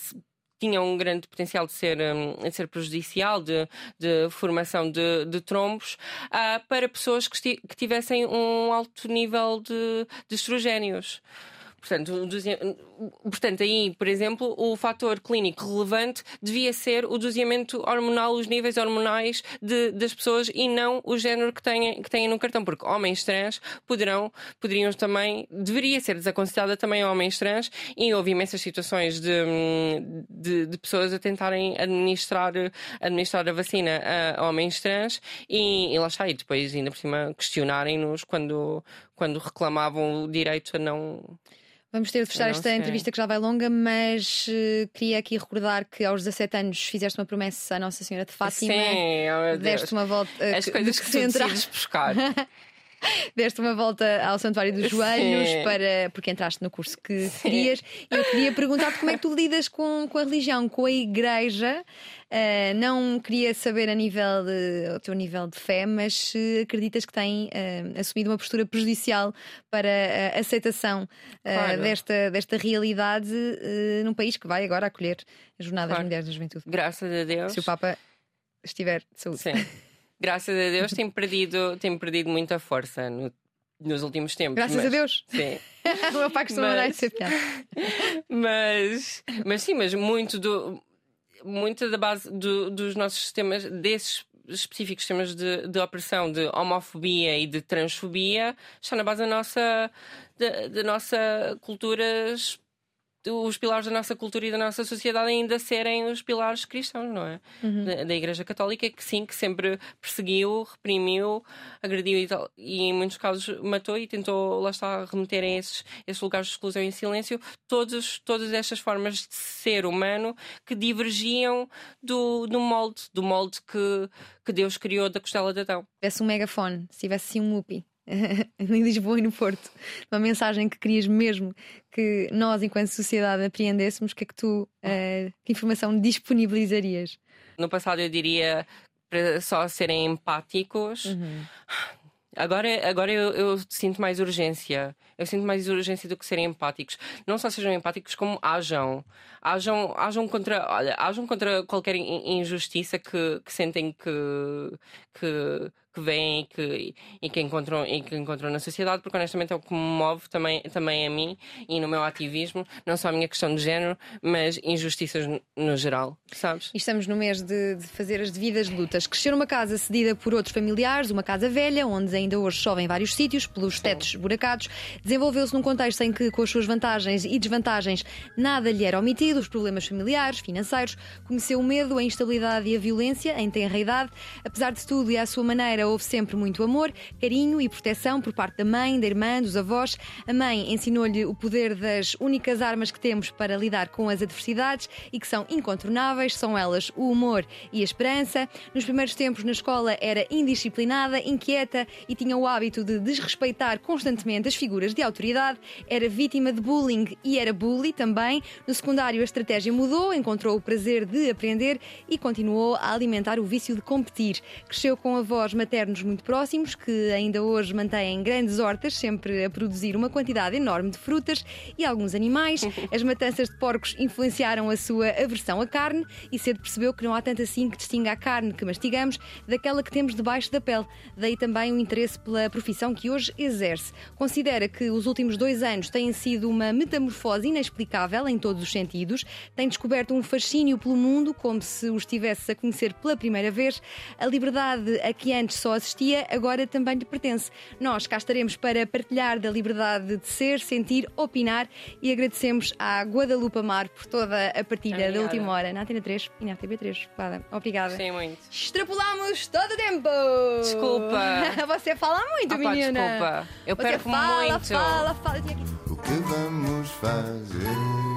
tinha um grande potencial de ser, hum, de ser prejudicial, de, de formação de, de trombos, uh, para pessoas que, que tivessem um alto nível de, de estrogénios Portanto, portanto, aí, por exemplo, o fator clínico relevante devia ser o doseamento hormonal, os níveis hormonais de- das pessoas e não o género que têm, que têm no cartão, porque homens trans poderão, poderiam também, deveria ser desaconselhada também a homens trans e houve imensas situações de, de, de pessoas a tentarem administrar, administrar a vacina a homens trans e, e lá está, e depois ainda por cima questionarem-nos quando, quando reclamavam o direito a não. Vamos ter de fechar esta entrevista que já vai longa, mas eh, queria aqui recordar que aos 17 anos fizeste uma promessa à Nossa Senhora de Fátima. Sim, oh. Deste uma volta. eh, As coisas que que tu se entra- decides buscar. deste uma volta ao Santuário dos Joelhos Sim. para, porque entraste no curso que querias. Eu queria perguntar-te como é que tu lidas com, com a religião, com a igreja. Ah, não queria saber a nível de, o teu nível de fé, mas se acreditas que tem ah, assumido uma postura prejudicial para a aceitação ah, Claro. desta, desta realidade num país que vai agora acolher as Jornadas Claro. Mulheres da Juventude. Graças a Deus. Se o Papa estiver de saúde. Sim. Graças a Deus tem perdido, tem perdido muita força no- nos últimos tempos. Graças mas- a Deus. Sim. o meu pai costuma Mas- essa piada. mas, mas sim, mas muito do muita da base do- dos nossos sistemas, desses específicos sistemas de, de opressão de homofobia e de transfobia, está na base da nossa, da, da nossa cultura, os pilares da nossa cultura e da nossa sociedade ainda serem os pilares cristãos, não é? Da, da Igreja Católica, que sim, que sempre perseguiu, reprimiu, agrediu e, tal, e em muitos casos matou e tentou, lá está, remeter a esses, esses lugares de exclusão e silêncio todos, todas estas formas de ser humano que divergiam do, do molde, do molde que, que Deus criou da costela de Adão. tivesse um megafone, se tivesse assim um UPI em Lisboa e no Porto, uma mensagem que querias mesmo que nós, enquanto sociedade, apreendêssemos, que é que tu, eh, que informação disponibilizarias? No passado eu diria para só serem empáticos. Agora, agora eu, eu sinto mais urgência. Eu sinto mais urgência do que serem empáticos. Não só sejam empáticos, como ajam. Ajam, ajam, contra, olha, ajam contra qualquer in- injustiça que, que sentem que, que, que veem e que, e, que encontram, e que encontram na sociedade, porque honestamente é o que me move também, também a mim e no meu ativismo, não só a minha questão de género, mas injustiças no, no geral, sabes? E estamos no mês de, de fazer as devidas lutas. Crescer numa casa cedida por outros familiares, uma casa velha, onde ainda hoje chove em vários sítios, pelos tetos buracados, desenvolveu-se num contexto em que, com as suas vantagens e desvantagens, nada lhe era omitido, os problemas familiares, financeiros, conheceu o medo, a instabilidade e a violência em tenra idade. Apesar de tudo e à sua maneira, houve sempre muito amor, carinho e proteção por parte da mãe, da irmã, dos avós. A mãe ensinou-lhe o poder das únicas armas que temos para lidar com as adversidades e que são incontornáveis, são elas o humor e a esperança. Nos primeiros tempos na escola era indisciplinada, inquieta e tinha o hábito de desrespeitar constantemente as figuras de autoridade, era vítima de bullying e era bully também. No secundário a estratégia mudou, encontrou o prazer de aprender e continuou a alimentar o vício de competir. Cresceu com avós maternos muito próximos, que ainda hoje mantêm grandes hortas, sempre a produzir uma quantidade enorme de frutas e alguns animais. As matanças de porcos influenciaram a sua aversão à carne e cedo percebeu que não há tanto assim que distinga a carne que mastigamos daquela que temos debaixo da pele. Daí também o interesse pela profissão que hoje exerce. Considera que os últimos dois anos têm sido uma metamorfose inexplicável em todos os sentidos. Tem descoberto um fascínio pelo mundo, como se o estivesse a conhecer pela primeira vez. A liberdade a que antes só assistia, agora também lhe pertence. Nós cá estaremos para partilhar da liberdade de ser, sentir, opinar e agradecemos à Guadalupe Amar por toda a partilha da última hora na Antena 3 e na RTB3. Obrigada. Obrigada. Gostei muito. Extrapolamos todo o tempo! Desculpa. Você fala muito, Ah, pá, menina! desculpa. Eu Você perco fala, muito. fala, fala. Que- O que vamos fazer?